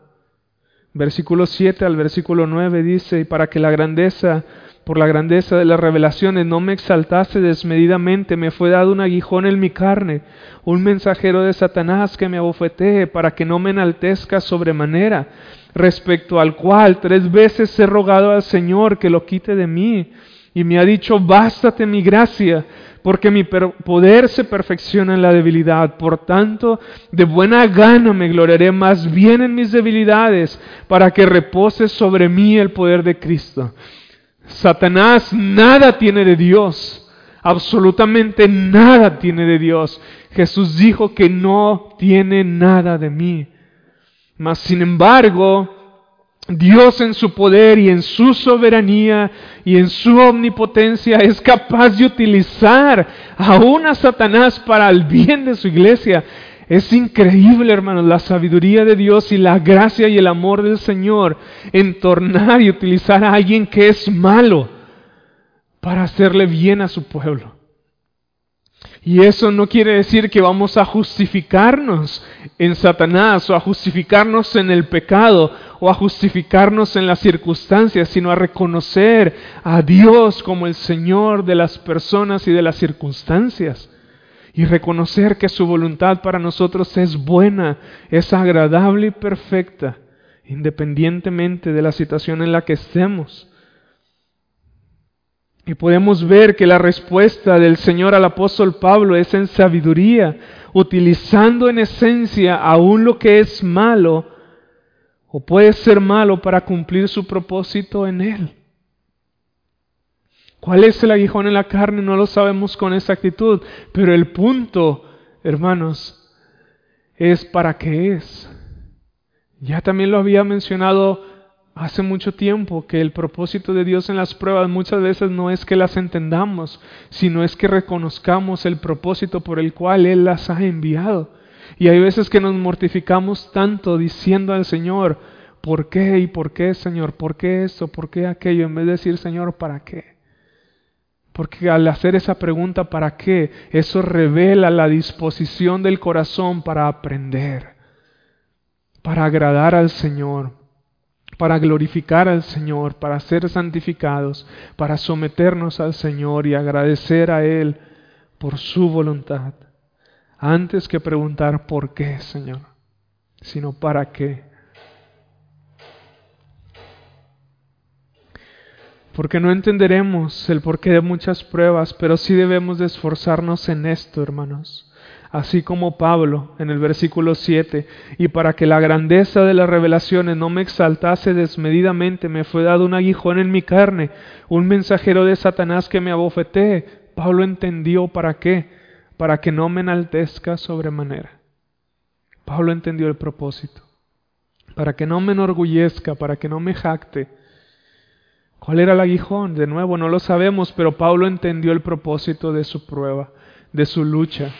Versículo 7 al versículo 9 dice, y para que la grandeza, por la grandeza de las revelaciones no me exaltase desmedidamente, me fue dado un aguijón en mi carne, un mensajero de Satanás que me abofetee, para que no me enaltezca sobremanera, respecto al cual tres veces he rogado al Señor que lo quite de mí y me ha dicho, bástate mi gracia, porque mi poder se perfecciona en la debilidad. Por tanto, de buena gana me gloriaré más bien en mis debilidades, para que repose sobre mí el poder de Cristo. Satanás nada tiene de Dios, absolutamente nada tiene de Dios. Jesús dijo que no tiene nada de mí. Mas, sin embargo, Dios en su poder y en su soberanía y en su omnipotencia es capaz de utilizar aún a Satanás para el bien de su iglesia. Es increíble, hermanos, la sabiduría de Dios y la gracia y el amor del Señor en tornar y utilizar a alguien que es malo para hacerle bien a su pueblo. Y eso no quiere decir que vamos a justificarnos en Satanás o a justificarnos en el pecado o a justificarnos en las circunstancias, sino a reconocer a Dios como el Señor de las personas y de las circunstancias. y reconocer que su voluntad para nosotros es buena, es agradable y perfecta, independientemente de la situación en la que estemos. Y podemos ver que la respuesta del Señor al apóstol Pablo es en sabiduría, utilizando en esencia aún lo que es malo o puede ser malo para cumplir su propósito en él. ¿Cuál es el aguijón en la carne? No lo sabemos con exactitud, pero el punto, hermanos, es para qué es. Ya también lo había mencionado hace mucho tiempo que el propósito de Dios en las pruebas muchas veces no es que las entendamos, sino es que reconozcamos el propósito por el cual Él las ha enviado. Y hay veces que nos mortificamos tanto diciendo al Señor, ¿por qué y por qué, Señor? ¿Por qué esto? ¿Por qué aquello? En vez de decir, Señor, ¿para qué? Porque al hacer esa pregunta, ¿para qué? Eso revela la disposición del corazón para aprender, para agradar al Señor, para glorificar al Señor, para ser santificados, para someternos al Señor y agradecer a Él por su voluntad, antes que preguntar por qué, Señor, sino para qué. porque no entenderemos el porqué de muchas pruebas, pero sí debemos de esforzarnos en esto, hermanos. Así como Pablo en el versículo 7, y para que la grandeza de las revelaciones no me exaltase desmedidamente, me fue dado un aguijón en mi carne, un mensajero de Satanás que me abofetee. Pablo entendió para qué, para que no me enaltezca sobremanera. Pablo entendió el propósito, para que no me enorgullezca, para que no me jacte, ¿Cuál era el aguijón? De nuevo, no lo sabemos, pero Pablo entendió el propósito de su prueba, de su lucha,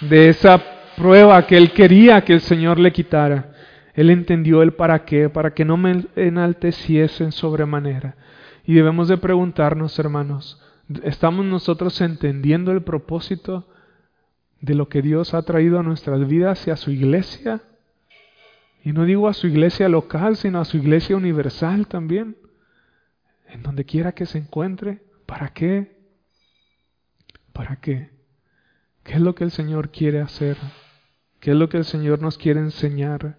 de esa prueba que él quería que el Señor le quitara. Él entendió el para qué, para que no me enalteciesen sobremanera. Y debemos de preguntarnos, hermanos, ¿estamos nosotros entendiendo el propósito de lo que Dios ha traído a nuestras vidas y a su iglesia? Y no digo a su iglesia local, sino a su iglesia universal también. En donde quiera que se encuentre. ¿Para qué? ¿Para qué? ¿Qué es lo que el Señor quiere hacer? ¿Qué es lo que el Señor nos quiere enseñar?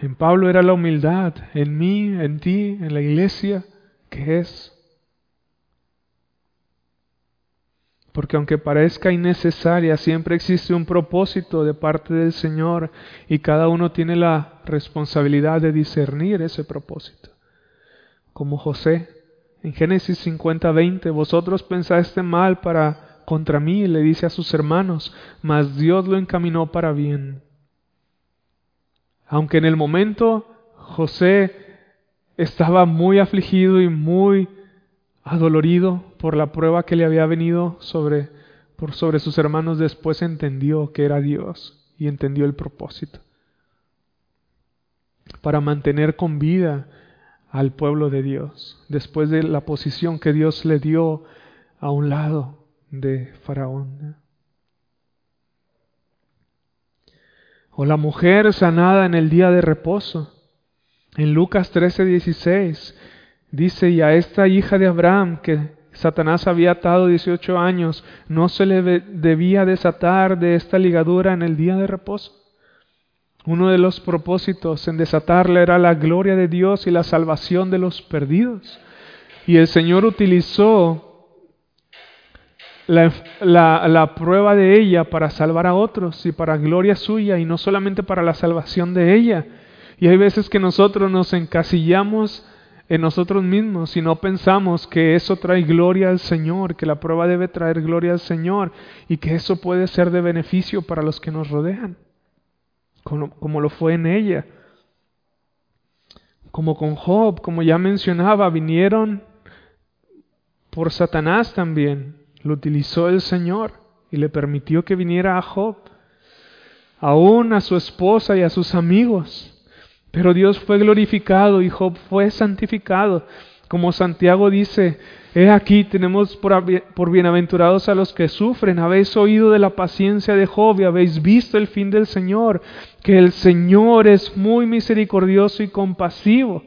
En Pablo era la humildad, en mí, en ti, en la iglesia, ¿qué es? Porque aunque parezca innecesaria, siempre existe un propósito de parte del Señor y cada uno tiene la responsabilidad de discernir ese propósito. Como José, en Génesis 50, 20, vosotros pensaste mal para contra mí, le dice a sus hermanos, mas Dios lo encaminó para bien. Aunque en el momento José estaba muy afligido y muy adolorido por la prueba que le había venido sobre, por sobre sus hermanos, después entendió que era Dios y entendió el propósito para mantener con vida al pueblo de Dios, después de la posición que Dios le dio a un lado de Faraón. O la mujer sanada en el día de reposo. En Lucas 13:16 Dice, y a esta hija de Abraham que Satanás había atado 18 años, no se le debía desatar de esta ligadura en el día de reposo. Uno de los propósitos en desatarla era la gloria de Dios y la salvación de los perdidos. Y el Señor utilizó la, prueba de ella para salvar a otros y para gloria suya y no solamente para la salvación de ella. Y hay veces que nosotros nos encasillamos en nosotros mismos si no pensamos que eso trae gloria al Señor, que la prueba debe traer gloria al Señor y que eso puede ser de beneficio para los que nos rodean, como, como lo fue en ella. Como con Job, como ya mencionaba, vinieron por Satanás también. Lo utilizó el Señor y le permitió que viniera a Job, aún a su esposa y a sus amigos. Pero Dios fue glorificado y Job fue santificado. Como Santiago dice, he aquí tenemos por, bienaventurados a los que sufren. Habéis oído de la paciencia de Job y habéis visto el fin del Señor, que el Señor es muy misericordioso y compasivo.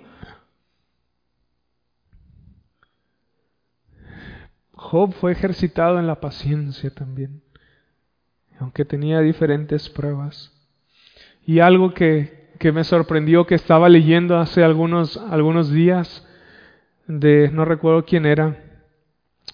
Job fue ejercitado en la paciencia también, aunque tenía diferentes pruebas. Y algo que, que me sorprendió que estaba leyendo hace algunos, algunos días, de no recuerdo quién era,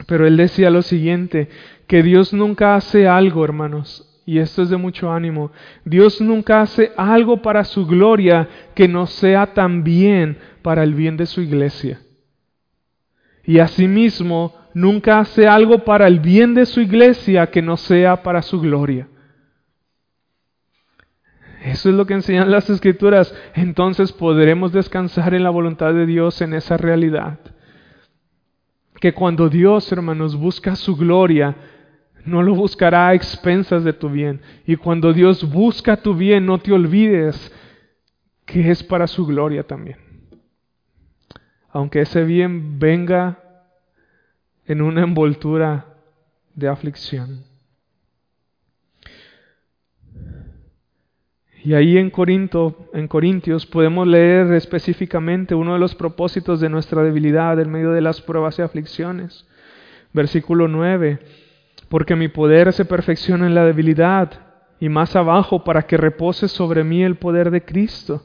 pero él decía lo siguiente, que Dios nunca hace algo, hermanos, y esto es de mucho ánimo, Dios nunca hace algo para su gloria que no sea también para el bien de su iglesia. Y asimismo, nunca hace algo para el bien de su iglesia que no sea para su gloria. Eso es lo que enseñan las escrituras. Entonces podremos descansar en la voluntad de Dios en esa realidad. Que cuando Dios, hermanos, busca su gloria, no lo buscará a expensas de tu bien. Y cuando Dios busca tu bien, no te olvides que es para su gloria también. Aunque ese bien venga en una envoltura de aflicción. Y ahí en Corinto, en Corintios podemos leer específicamente uno de los propósitos de nuestra debilidad en medio de las pruebas y aflicciones. Versículo 9, porque mi poder se perfecciona en la debilidad y más abajo para que repose sobre mí el poder de Cristo.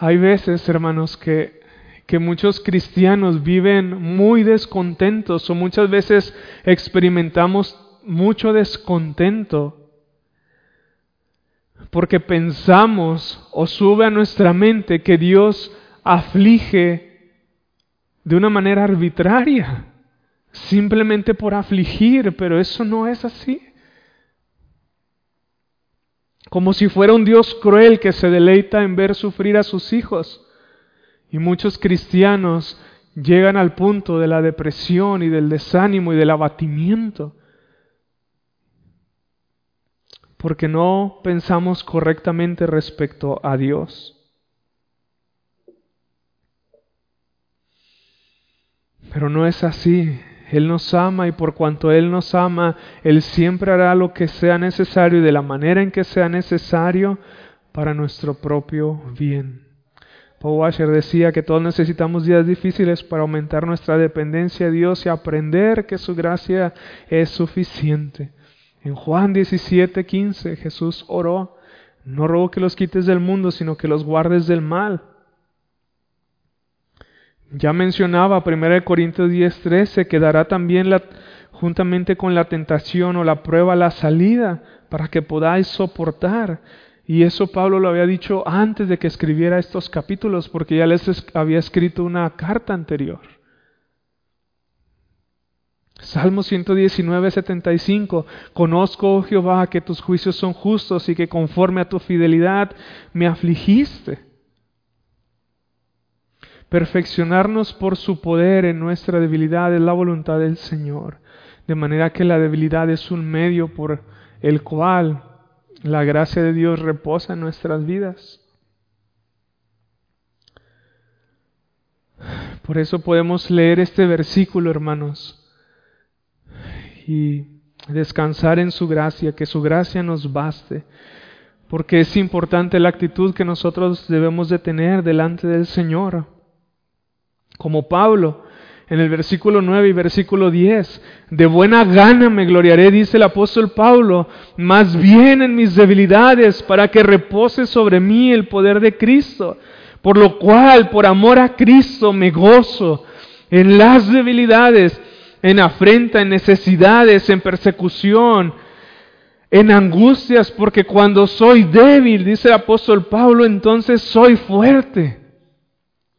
Hay veces, hermanos, que, que muchos cristianos viven muy descontentos o muchas veces experimentamos mucho descontento porque pensamos o sube a nuestra mente que Dios aflige de una manera arbitraria, simplemente por afligir, pero eso no es así. Como si fuera un Dios cruel que se deleita en ver sufrir a sus hijos. Y muchos cristianos llegan al punto de la depresión y del desánimo y del abatimiento porque no pensamos correctamente respecto a Dios. Pero no es así. Él nos ama y por cuanto Él nos ama, Él siempre hará lo que sea necesario y de la manera en que sea necesario para nuestro propio bien. Paul Washer decía que todos necesitamos días difíciles para aumentar nuestra dependencia de Dios y aprender que su gracia es suficiente. En Juan 17, 15 Jesús oró, no ruego que los quites del mundo, sino que los guardes del mal. Ya mencionaba 1 Corintios 10, 13 que dará también juntamente con la tentación o la prueba la salida para que podáis soportar. Y eso Pablo lo había dicho antes de que escribiera estos capítulos, porque ya les había escrito una carta anterior. Salmo 119, 75. Conozco, oh Jehová, que tus juicios son justos y que conforme a tu fidelidad me afligiste. Perfeccionarnos por su poder en nuestra debilidad es la voluntad del Señor. De manera que la debilidad es un medio por el cual la gracia de Dios reposa en nuestras vidas. Por eso podemos leer este versículo, hermanos y descansar en su gracia, que su gracia nos baste, porque es importante la actitud que nosotros debemos de tener delante del Señor. Como Pablo, en el versículo 9 y versículo 10, de buena gana me gloriaré, dice el apóstol Pablo, más bien en mis debilidades, para que repose sobre mí el poder de Cristo, por lo cual, por amor a Cristo, me gozo en las debilidades en afrenta, en necesidades, en persecución, en angustias, porque cuando soy débil, dice el apóstol Pablo, entonces soy fuerte.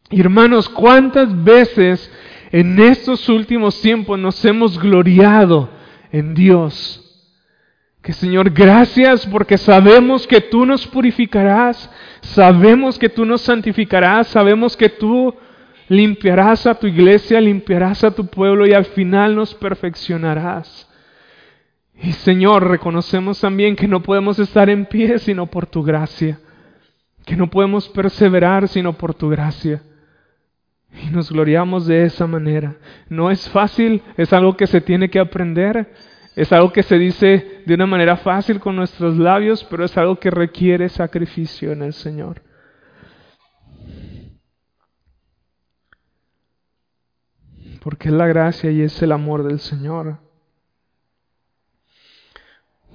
Hermanos, ¿cuántas veces en estos últimos tiempos nos hemos gloriado en Dios? Que Señor, gracias porque sabemos que tú nos purificarás, sabemos que tú nos santificarás, sabemos que tú limpiarás a tu iglesia, limpiarás a tu pueblo y al final nos perfeccionarás. Y Señor, reconocemos también que no podemos estar en pie sino por tu gracia, que no podemos perseverar sino por tu gracia. Y nos gloriamos de esa manera. No es fácil, es algo que se tiene que aprender, es algo que se dice de una manera fácil con nuestros labios, pero es algo que requiere sacrificio en el Señor. Porque es la gracia y es el amor del Señor.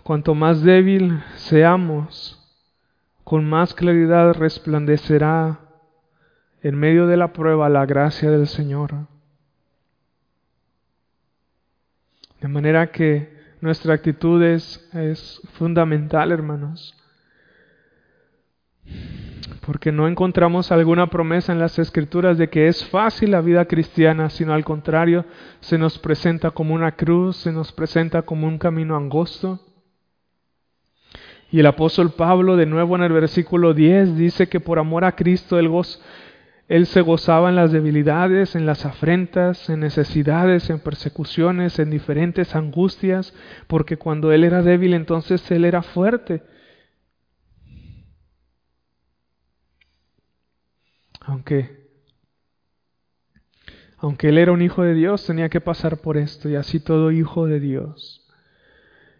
Cuanto más débil seamos, con más claridad resplandecerá en medio de la prueba la gracia del Señor. De manera que nuestra actitud es, es fundamental, hermanos porque no encontramos alguna promesa en las escrituras de que es fácil la vida cristiana, sino al contrario, se nos presenta como una cruz, se nos presenta como un camino angosto. Y el apóstol Pablo, de nuevo en el versículo 10, dice que por amor a Cristo él, él se gozaba en las debilidades, en las afrentas, en necesidades, en persecuciones, en diferentes angustias, porque cuando él era débil entonces él era fuerte. Aunque, aunque él era un hijo de Dios, tenía que pasar por esto y así todo hijo de Dios.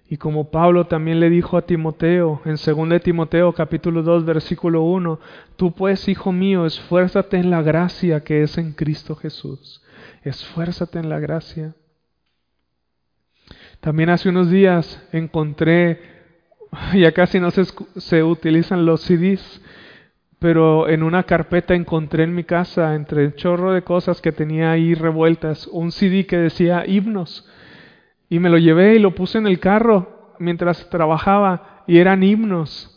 Y como Pablo también le dijo a Timoteo en 2 Timoteo capítulo 2 versículo 1, tú pues, hijo mío, esfuérzate en la gracia que es en Cristo Jesús. Esfuérzate en la gracia. También hace unos días encontré, ya casi no se, se utilizan los CDs, pero en una carpeta encontré en mi casa, entre el chorro de cosas que tenía ahí revueltas, un CD que decía himnos. Y me lo llevé y lo puse en el carro mientras trabajaba y eran himnos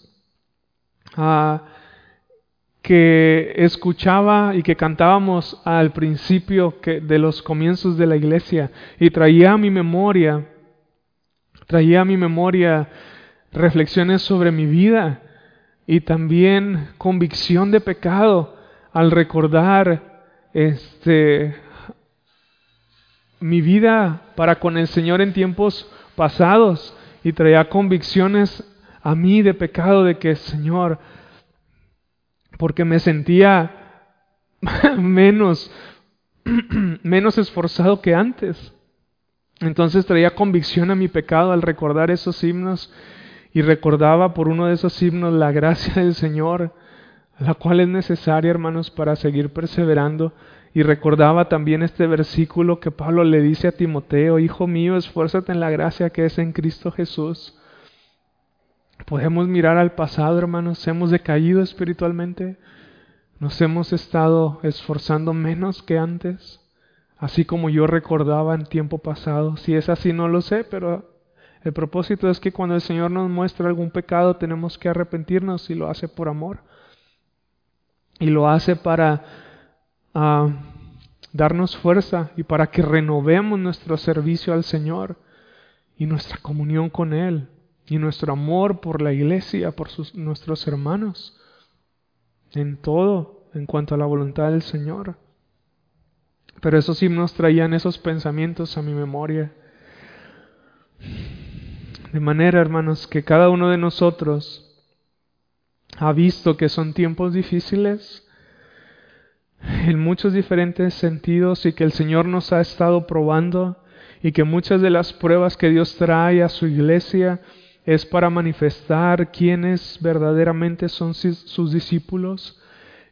ah, que escuchaba y que cantábamos al principio de los comienzos de la iglesia y traía a mi memoria, traía a mi memoria reflexiones sobre mi vida y también convicción de pecado al recordar este mi vida para con el Señor en tiempos pasados y traía convicciones a mí de pecado de que Señor porque me sentía menos menos esforzado que antes. Entonces traía convicción a mi pecado al recordar esos himnos y recordaba por uno de esos himnos la gracia del Señor, la cual es necesaria, hermanos, para seguir perseverando. Y recordaba también este versículo que Pablo le dice a Timoteo, Hijo mío, esfuérzate en la gracia que es en Cristo Jesús. Podemos mirar al pasado, hermanos, hemos decaído espiritualmente, nos hemos estado esforzando menos que antes, así como yo recordaba en tiempo pasado. Si es así, no lo sé, pero el propósito es que cuando el Señor nos muestra algún pecado tenemos que arrepentirnos y lo hace por amor. Y lo hace para ah, darnos fuerza y para que renovemos nuestro servicio al Señor y nuestra comunión con Él y nuestro amor por la iglesia, por nuestros hermanos, en todo en cuanto a la voluntad del Señor. Pero esos himnos traían esos pensamientos a mi memoria. De manera, hermanos, que cada uno de nosotros ha visto que son tiempos difíciles en muchos diferentes sentidos y que el Señor nos ha estado probando y que muchas de las pruebas que Dios trae a su iglesia es para manifestar quiénes verdaderamente son sus discípulos,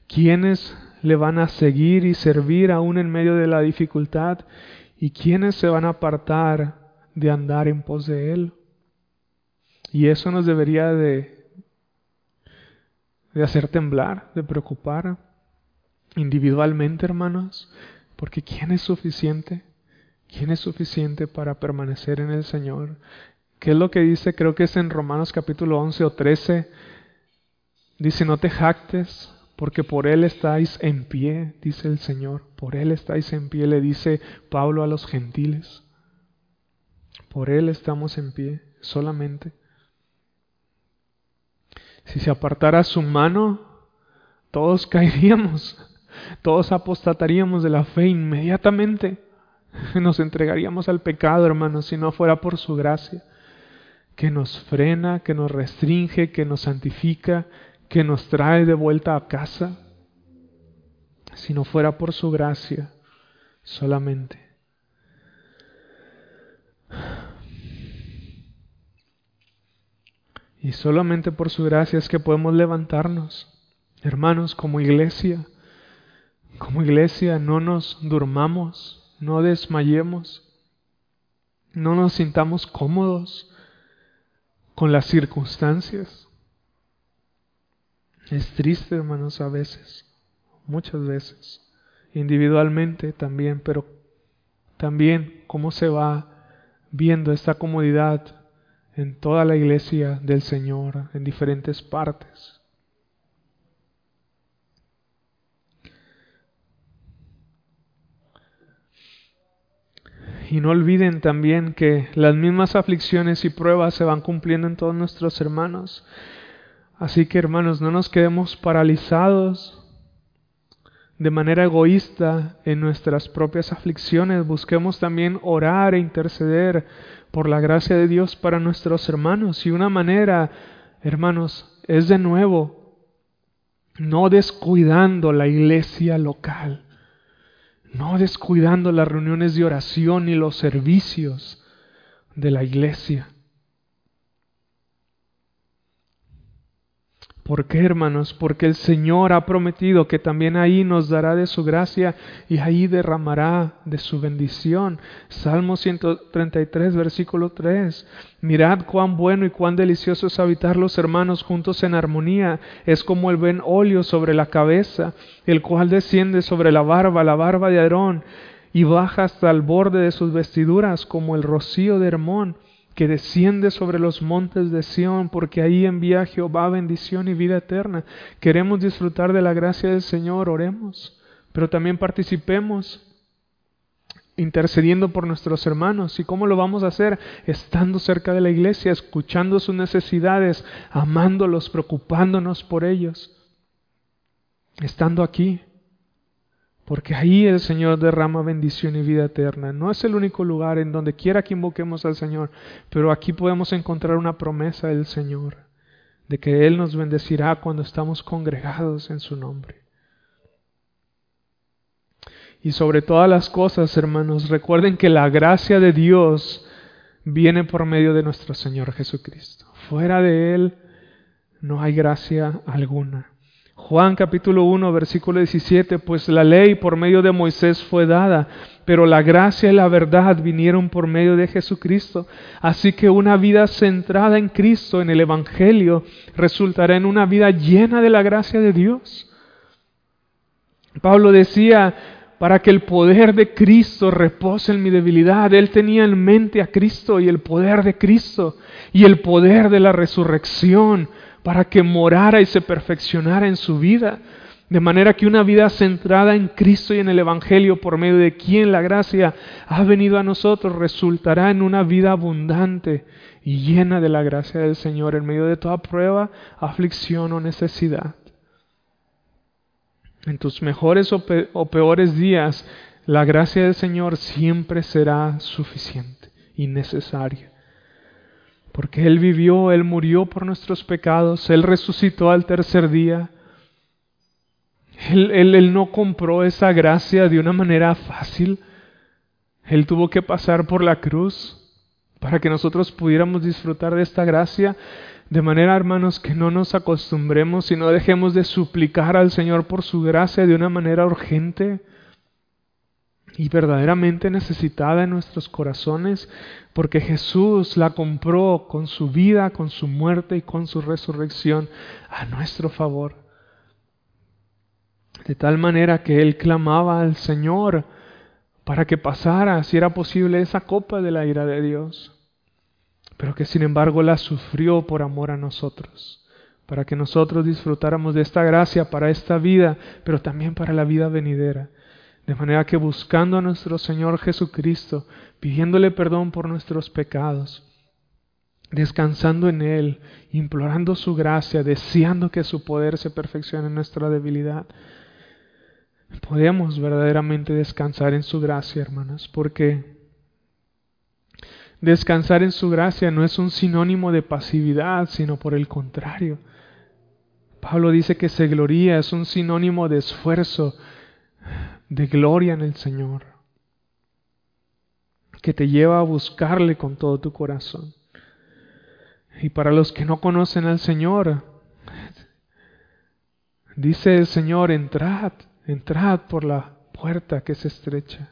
quiénes le van a seguir y servir aún en medio de la dificultad y quiénes se van a apartar de andar en pos de Él. Y eso nos debería de, de hacer temblar, de preocupar individualmente, hermanos, porque ¿quién es suficiente? ¿Quién es suficiente para permanecer en el Señor? ¿Qué es lo que dice? Creo que es en Romanos capítulo 11 o 13. Dice, no te jactes, porque por Él estáis en pie, dice el Señor. Por Él estáis en pie, le dice Pablo a los gentiles. Por Él estamos en pie, solamente. Si se apartara su mano, todos caeríamos, todos apostataríamos de la fe inmediatamente. Nos entregaríamos al pecado, hermanos, si no fuera por su gracia, que nos frena, que nos restringe, que nos santifica, que nos trae de vuelta a casa. Si no fuera por su gracia solamente. Y solamente por su gracia es que podemos levantarnos. Hermanos, como iglesia, como iglesia no nos durmamos, no desmayemos, no nos sintamos cómodos con las circunstancias. Es triste, hermanos, a veces, muchas veces, individualmente también, pero también cómo se va viendo esta comodidad en toda la iglesia del Señor, en diferentes partes. Y no olviden también que las mismas aflicciones y pruebas se van cumpliendo en todos nuestros hermanos. Así que hermanos, no nos quedemos paralizados de manera egoísta en nuestras propias aflicciones. Busquemos también orar e interceder por la gracia de Dios para nuestros hermanos. Y una manera, hermanos, es de nuevo no descuidando la iglesia local no descuidando las reuniones de oración y los servicios de la iglesia. ¿Por qué, hermanos? Porque el Señor ha prometido que también ahí nos dará de su gracia y ahí derramará de su bendición. Salmo 133, versículo 3. Mirad cuán bueno y cuán delicioso es habitar los hermanos juntos en armonía. Es como el buen óleo sobre la cabeza, el cual desciende sobre la barba, la barba de Aarón, y baja hasta el borde de sus vestiduras como el rocío de Hermón que desciende sobre los montes de Sión, porque ahí envía Jehová bendición y vida eterna. Queremos disfrutar de la gracia del Señor, oremos, pero también participemos intercediendo por nuestros hermanos. ¿Y cómo lo vamos a hacer? Estando cerca de la iglesia, escuchando sus necesidades, amándolos, preocupándonos por ellos, estando aquí. Porque ahí el Señor derrama bendición y vida eterna. No es el único lugar en donde quiera que invoquemos al Señor, pero aquí podemos encontrar una promesa del Señor, de que Él nos bendecirá cuando estamos congregados en su nombre. Y sobre todas las cosas, hermanos, recuerden que la gracia de Dios viene por medio de nuestro Señor Jesucristo. Fuera de Él no hay gracia alguna. Juan capítulo 1, versículo 17, pues la ley por medio de Moisés fue dada, pero la gracia y la verdad vinieron por medio de Jesucristo. Así que una vida centrada en Cristo, en el Evangelio, resultará en una vida llena de la gracia de Dios. Pablo decía, para que el poder de Cristo repose en mi debilidad. Él tenía en mente a Cristo y el poder de Cristo y el poder de la resurrección para que morara y se perfeccionara en su vida. De manera que una vida centrada en Cristo y en el Evangelio, por medio de quien la gracia ha venido a nosotros, resultará en una vida abundante y llena de la gracia del Señor en medio de toda prueba, aflicción o necesidad. En tus mejores o, peores días, la gracia del Señor siempre será suficiente y necesaria porque Él vivió, Él murió por nuestros pecados, Él resucitó al tercer día. Él, él, no compró esa gracia de una manera fácil. Él tuvo que pasar por la cruz para que nosotros pudiéramos disfrutar de esta gracia. De manera, hermanos, que no nos acostumbremos y no dejemos de suplicar al Señor por su gracia de una manera urgente y verdaderamente necesitada en nuestros corazones, porque Jesús la compró con su vida, con su muerte y con su resurrección a nuestro favor. De tal manera que Él clamaba al Señor para que pasara, si era posible, esa copa de la ira de Dios, pero que sin embargo la sufrió por amor a nosotros, para que nosotros disfrutáramos de esta gracia para esta vida, pero también para la vida venidera. De manera que buscando a nuestro Señor Jesucristo, pidiéndole perdón por nuestros pecados, descansando en Él, implorando su gracia, deseando que su poder se perfeccione en nuestra debilidad, podemos verdaderamente descansar en su gracia, hermanas, porque descansar en su gracia no es un sinónimo de pasividad, sino por el contrario. Pablo dice que se gloría, es un sinónimo de esfuerzo, de gloria en el Señor, que te lleva a buscarle con todo tu corazón. Y para los que no conocen al Señor, dice el Señor, entrad, entrad por la puerta que se estrecha.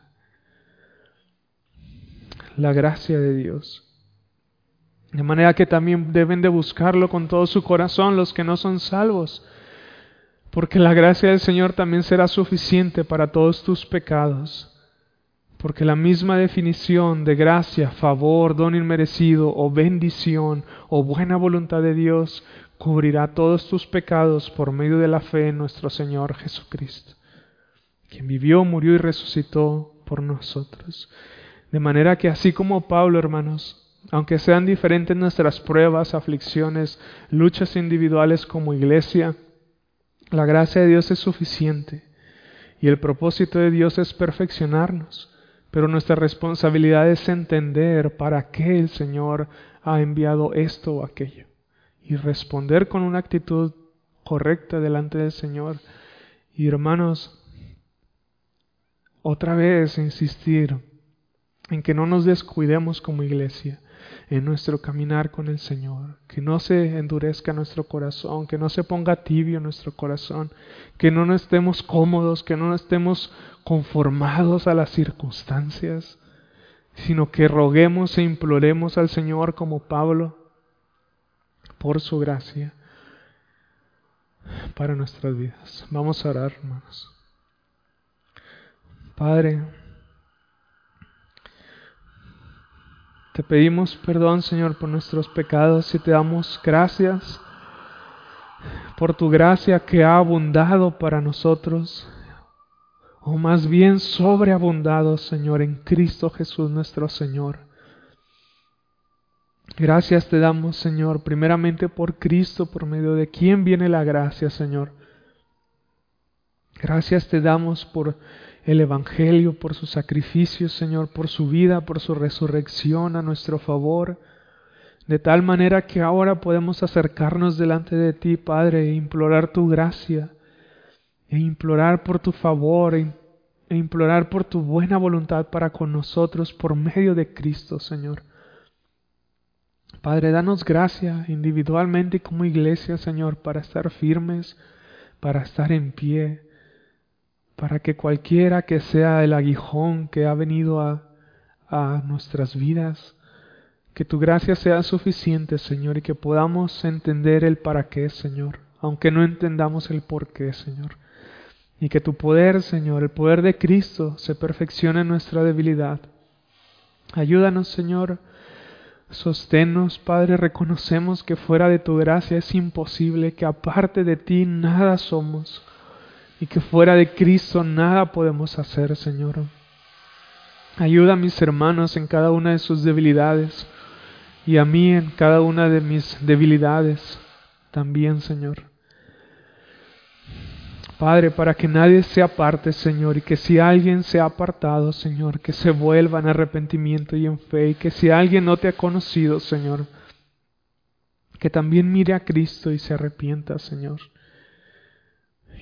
la gracia de Dios. De manera que también deben de buscarlo con todo su corazón los que no son salvos, porque la gracia del Señor también será suficiente para todos tus pecados, porque la misma definición de gracia, favor, don inmerecido o bendición o buena voluntad de Dios cubrirá todos tus pecados por medio de la fe en nuestro Señor Jesucristo, quien vivió, murió y resucitó por nosotros. De manera que así como Pablo, hermanos, aunque sean diferentes nuestras pruebas, aflicciones, luchas individuales como iglesia, la gracia de Dios es suficiente y el propósito de Dios es perfeccionarnos. Pero nuestra responsabilidad es entender para qué el Señor ha enviado esto o aquello y responder con una actitud correcta delante del Señor. Y hermanos, otra vez insistir en que no nos descuidemos como iglesia en nuestro caminar con el Señor, que no se endurezca nuestro corazón, que no se ponga tibio nuestro corazón, que no nos estemos cómodos, que no estemos conformados a las circunstancias, sino que roguemos e imploremos al Señor como Pablo por su gracia para nuestras vidas. Vamos a orar, hermanos. Padre, Te pedimos perdón, Señor, por nuestros pecados y te damos gracias por tu gracia que ha abundado para nosotros, o más bien sobreabundado, Señor, en Cristo Jesús nuestro Señor. Gracias te damos, Señor, primeramente por Cristo, por medio de quien viene la gracia, Señor. Gracias te damos por el Evangelio, por su sacrificio, Señor, por su vida, por su resurrección a nuestro favor, de tal manera que ahora podemos acercarnos delante de ti, Padre, e implorar tu gracia, e implorar por tu favor, e, e implorar por tu buena voluntad para con nosotros por medio de Cristo, Señor. Padre, danos gracia individualmente y como iglesia, Señor, para estar firmes, para estar en pie, para que cualquiera que sea el aguijón que ha venido a, a nuestras vidas, que tu gracia sea suficiente, Señor, y que podamos entender el para qué, Señor, aunque no entendamos el por qué, Señor. Y que tu poder, Señor, el poder de Cristo, se perfeccione en nuestra debilidad. Ayúdanos, Señor. Sosténnos, Padre. Reconocemos que fuera de tu gracia es imposible, que aparte de ti nada somos y que fuera de Cristo nada podemos hacer, Señor. Ayuda a mis hermanos en cada una de sus debilidades y a mí en cada una de mis debilidades también, Señor. Padre, para que nadie se aparte, Señor, y que si alguien se ha apartado, Señor, que se vuelva en arrepentimiento y en fe, y que si alguien no te ha conocido, Señor, que también mire a Cristo y se arrepienta, Señor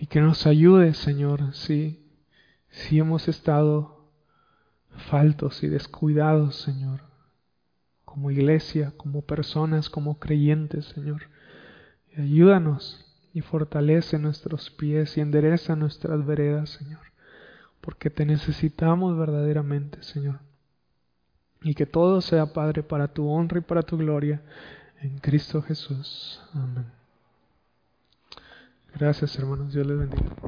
y que nos ayude, Señor, si, si hemos estado faltos y descuidados, Señor, como iglesia, como personas, como creyentes, Señor. ayúdanos y fortalece nuestros pies y endereza nuestras veredas, Señor, porque te necesitamos verdaderamente, Señor. Y que todo sea, Padre, para tu honra y para tu gloria, en Cristo Jesús. Amén. Gracias, hermanos. Dios les bendiga.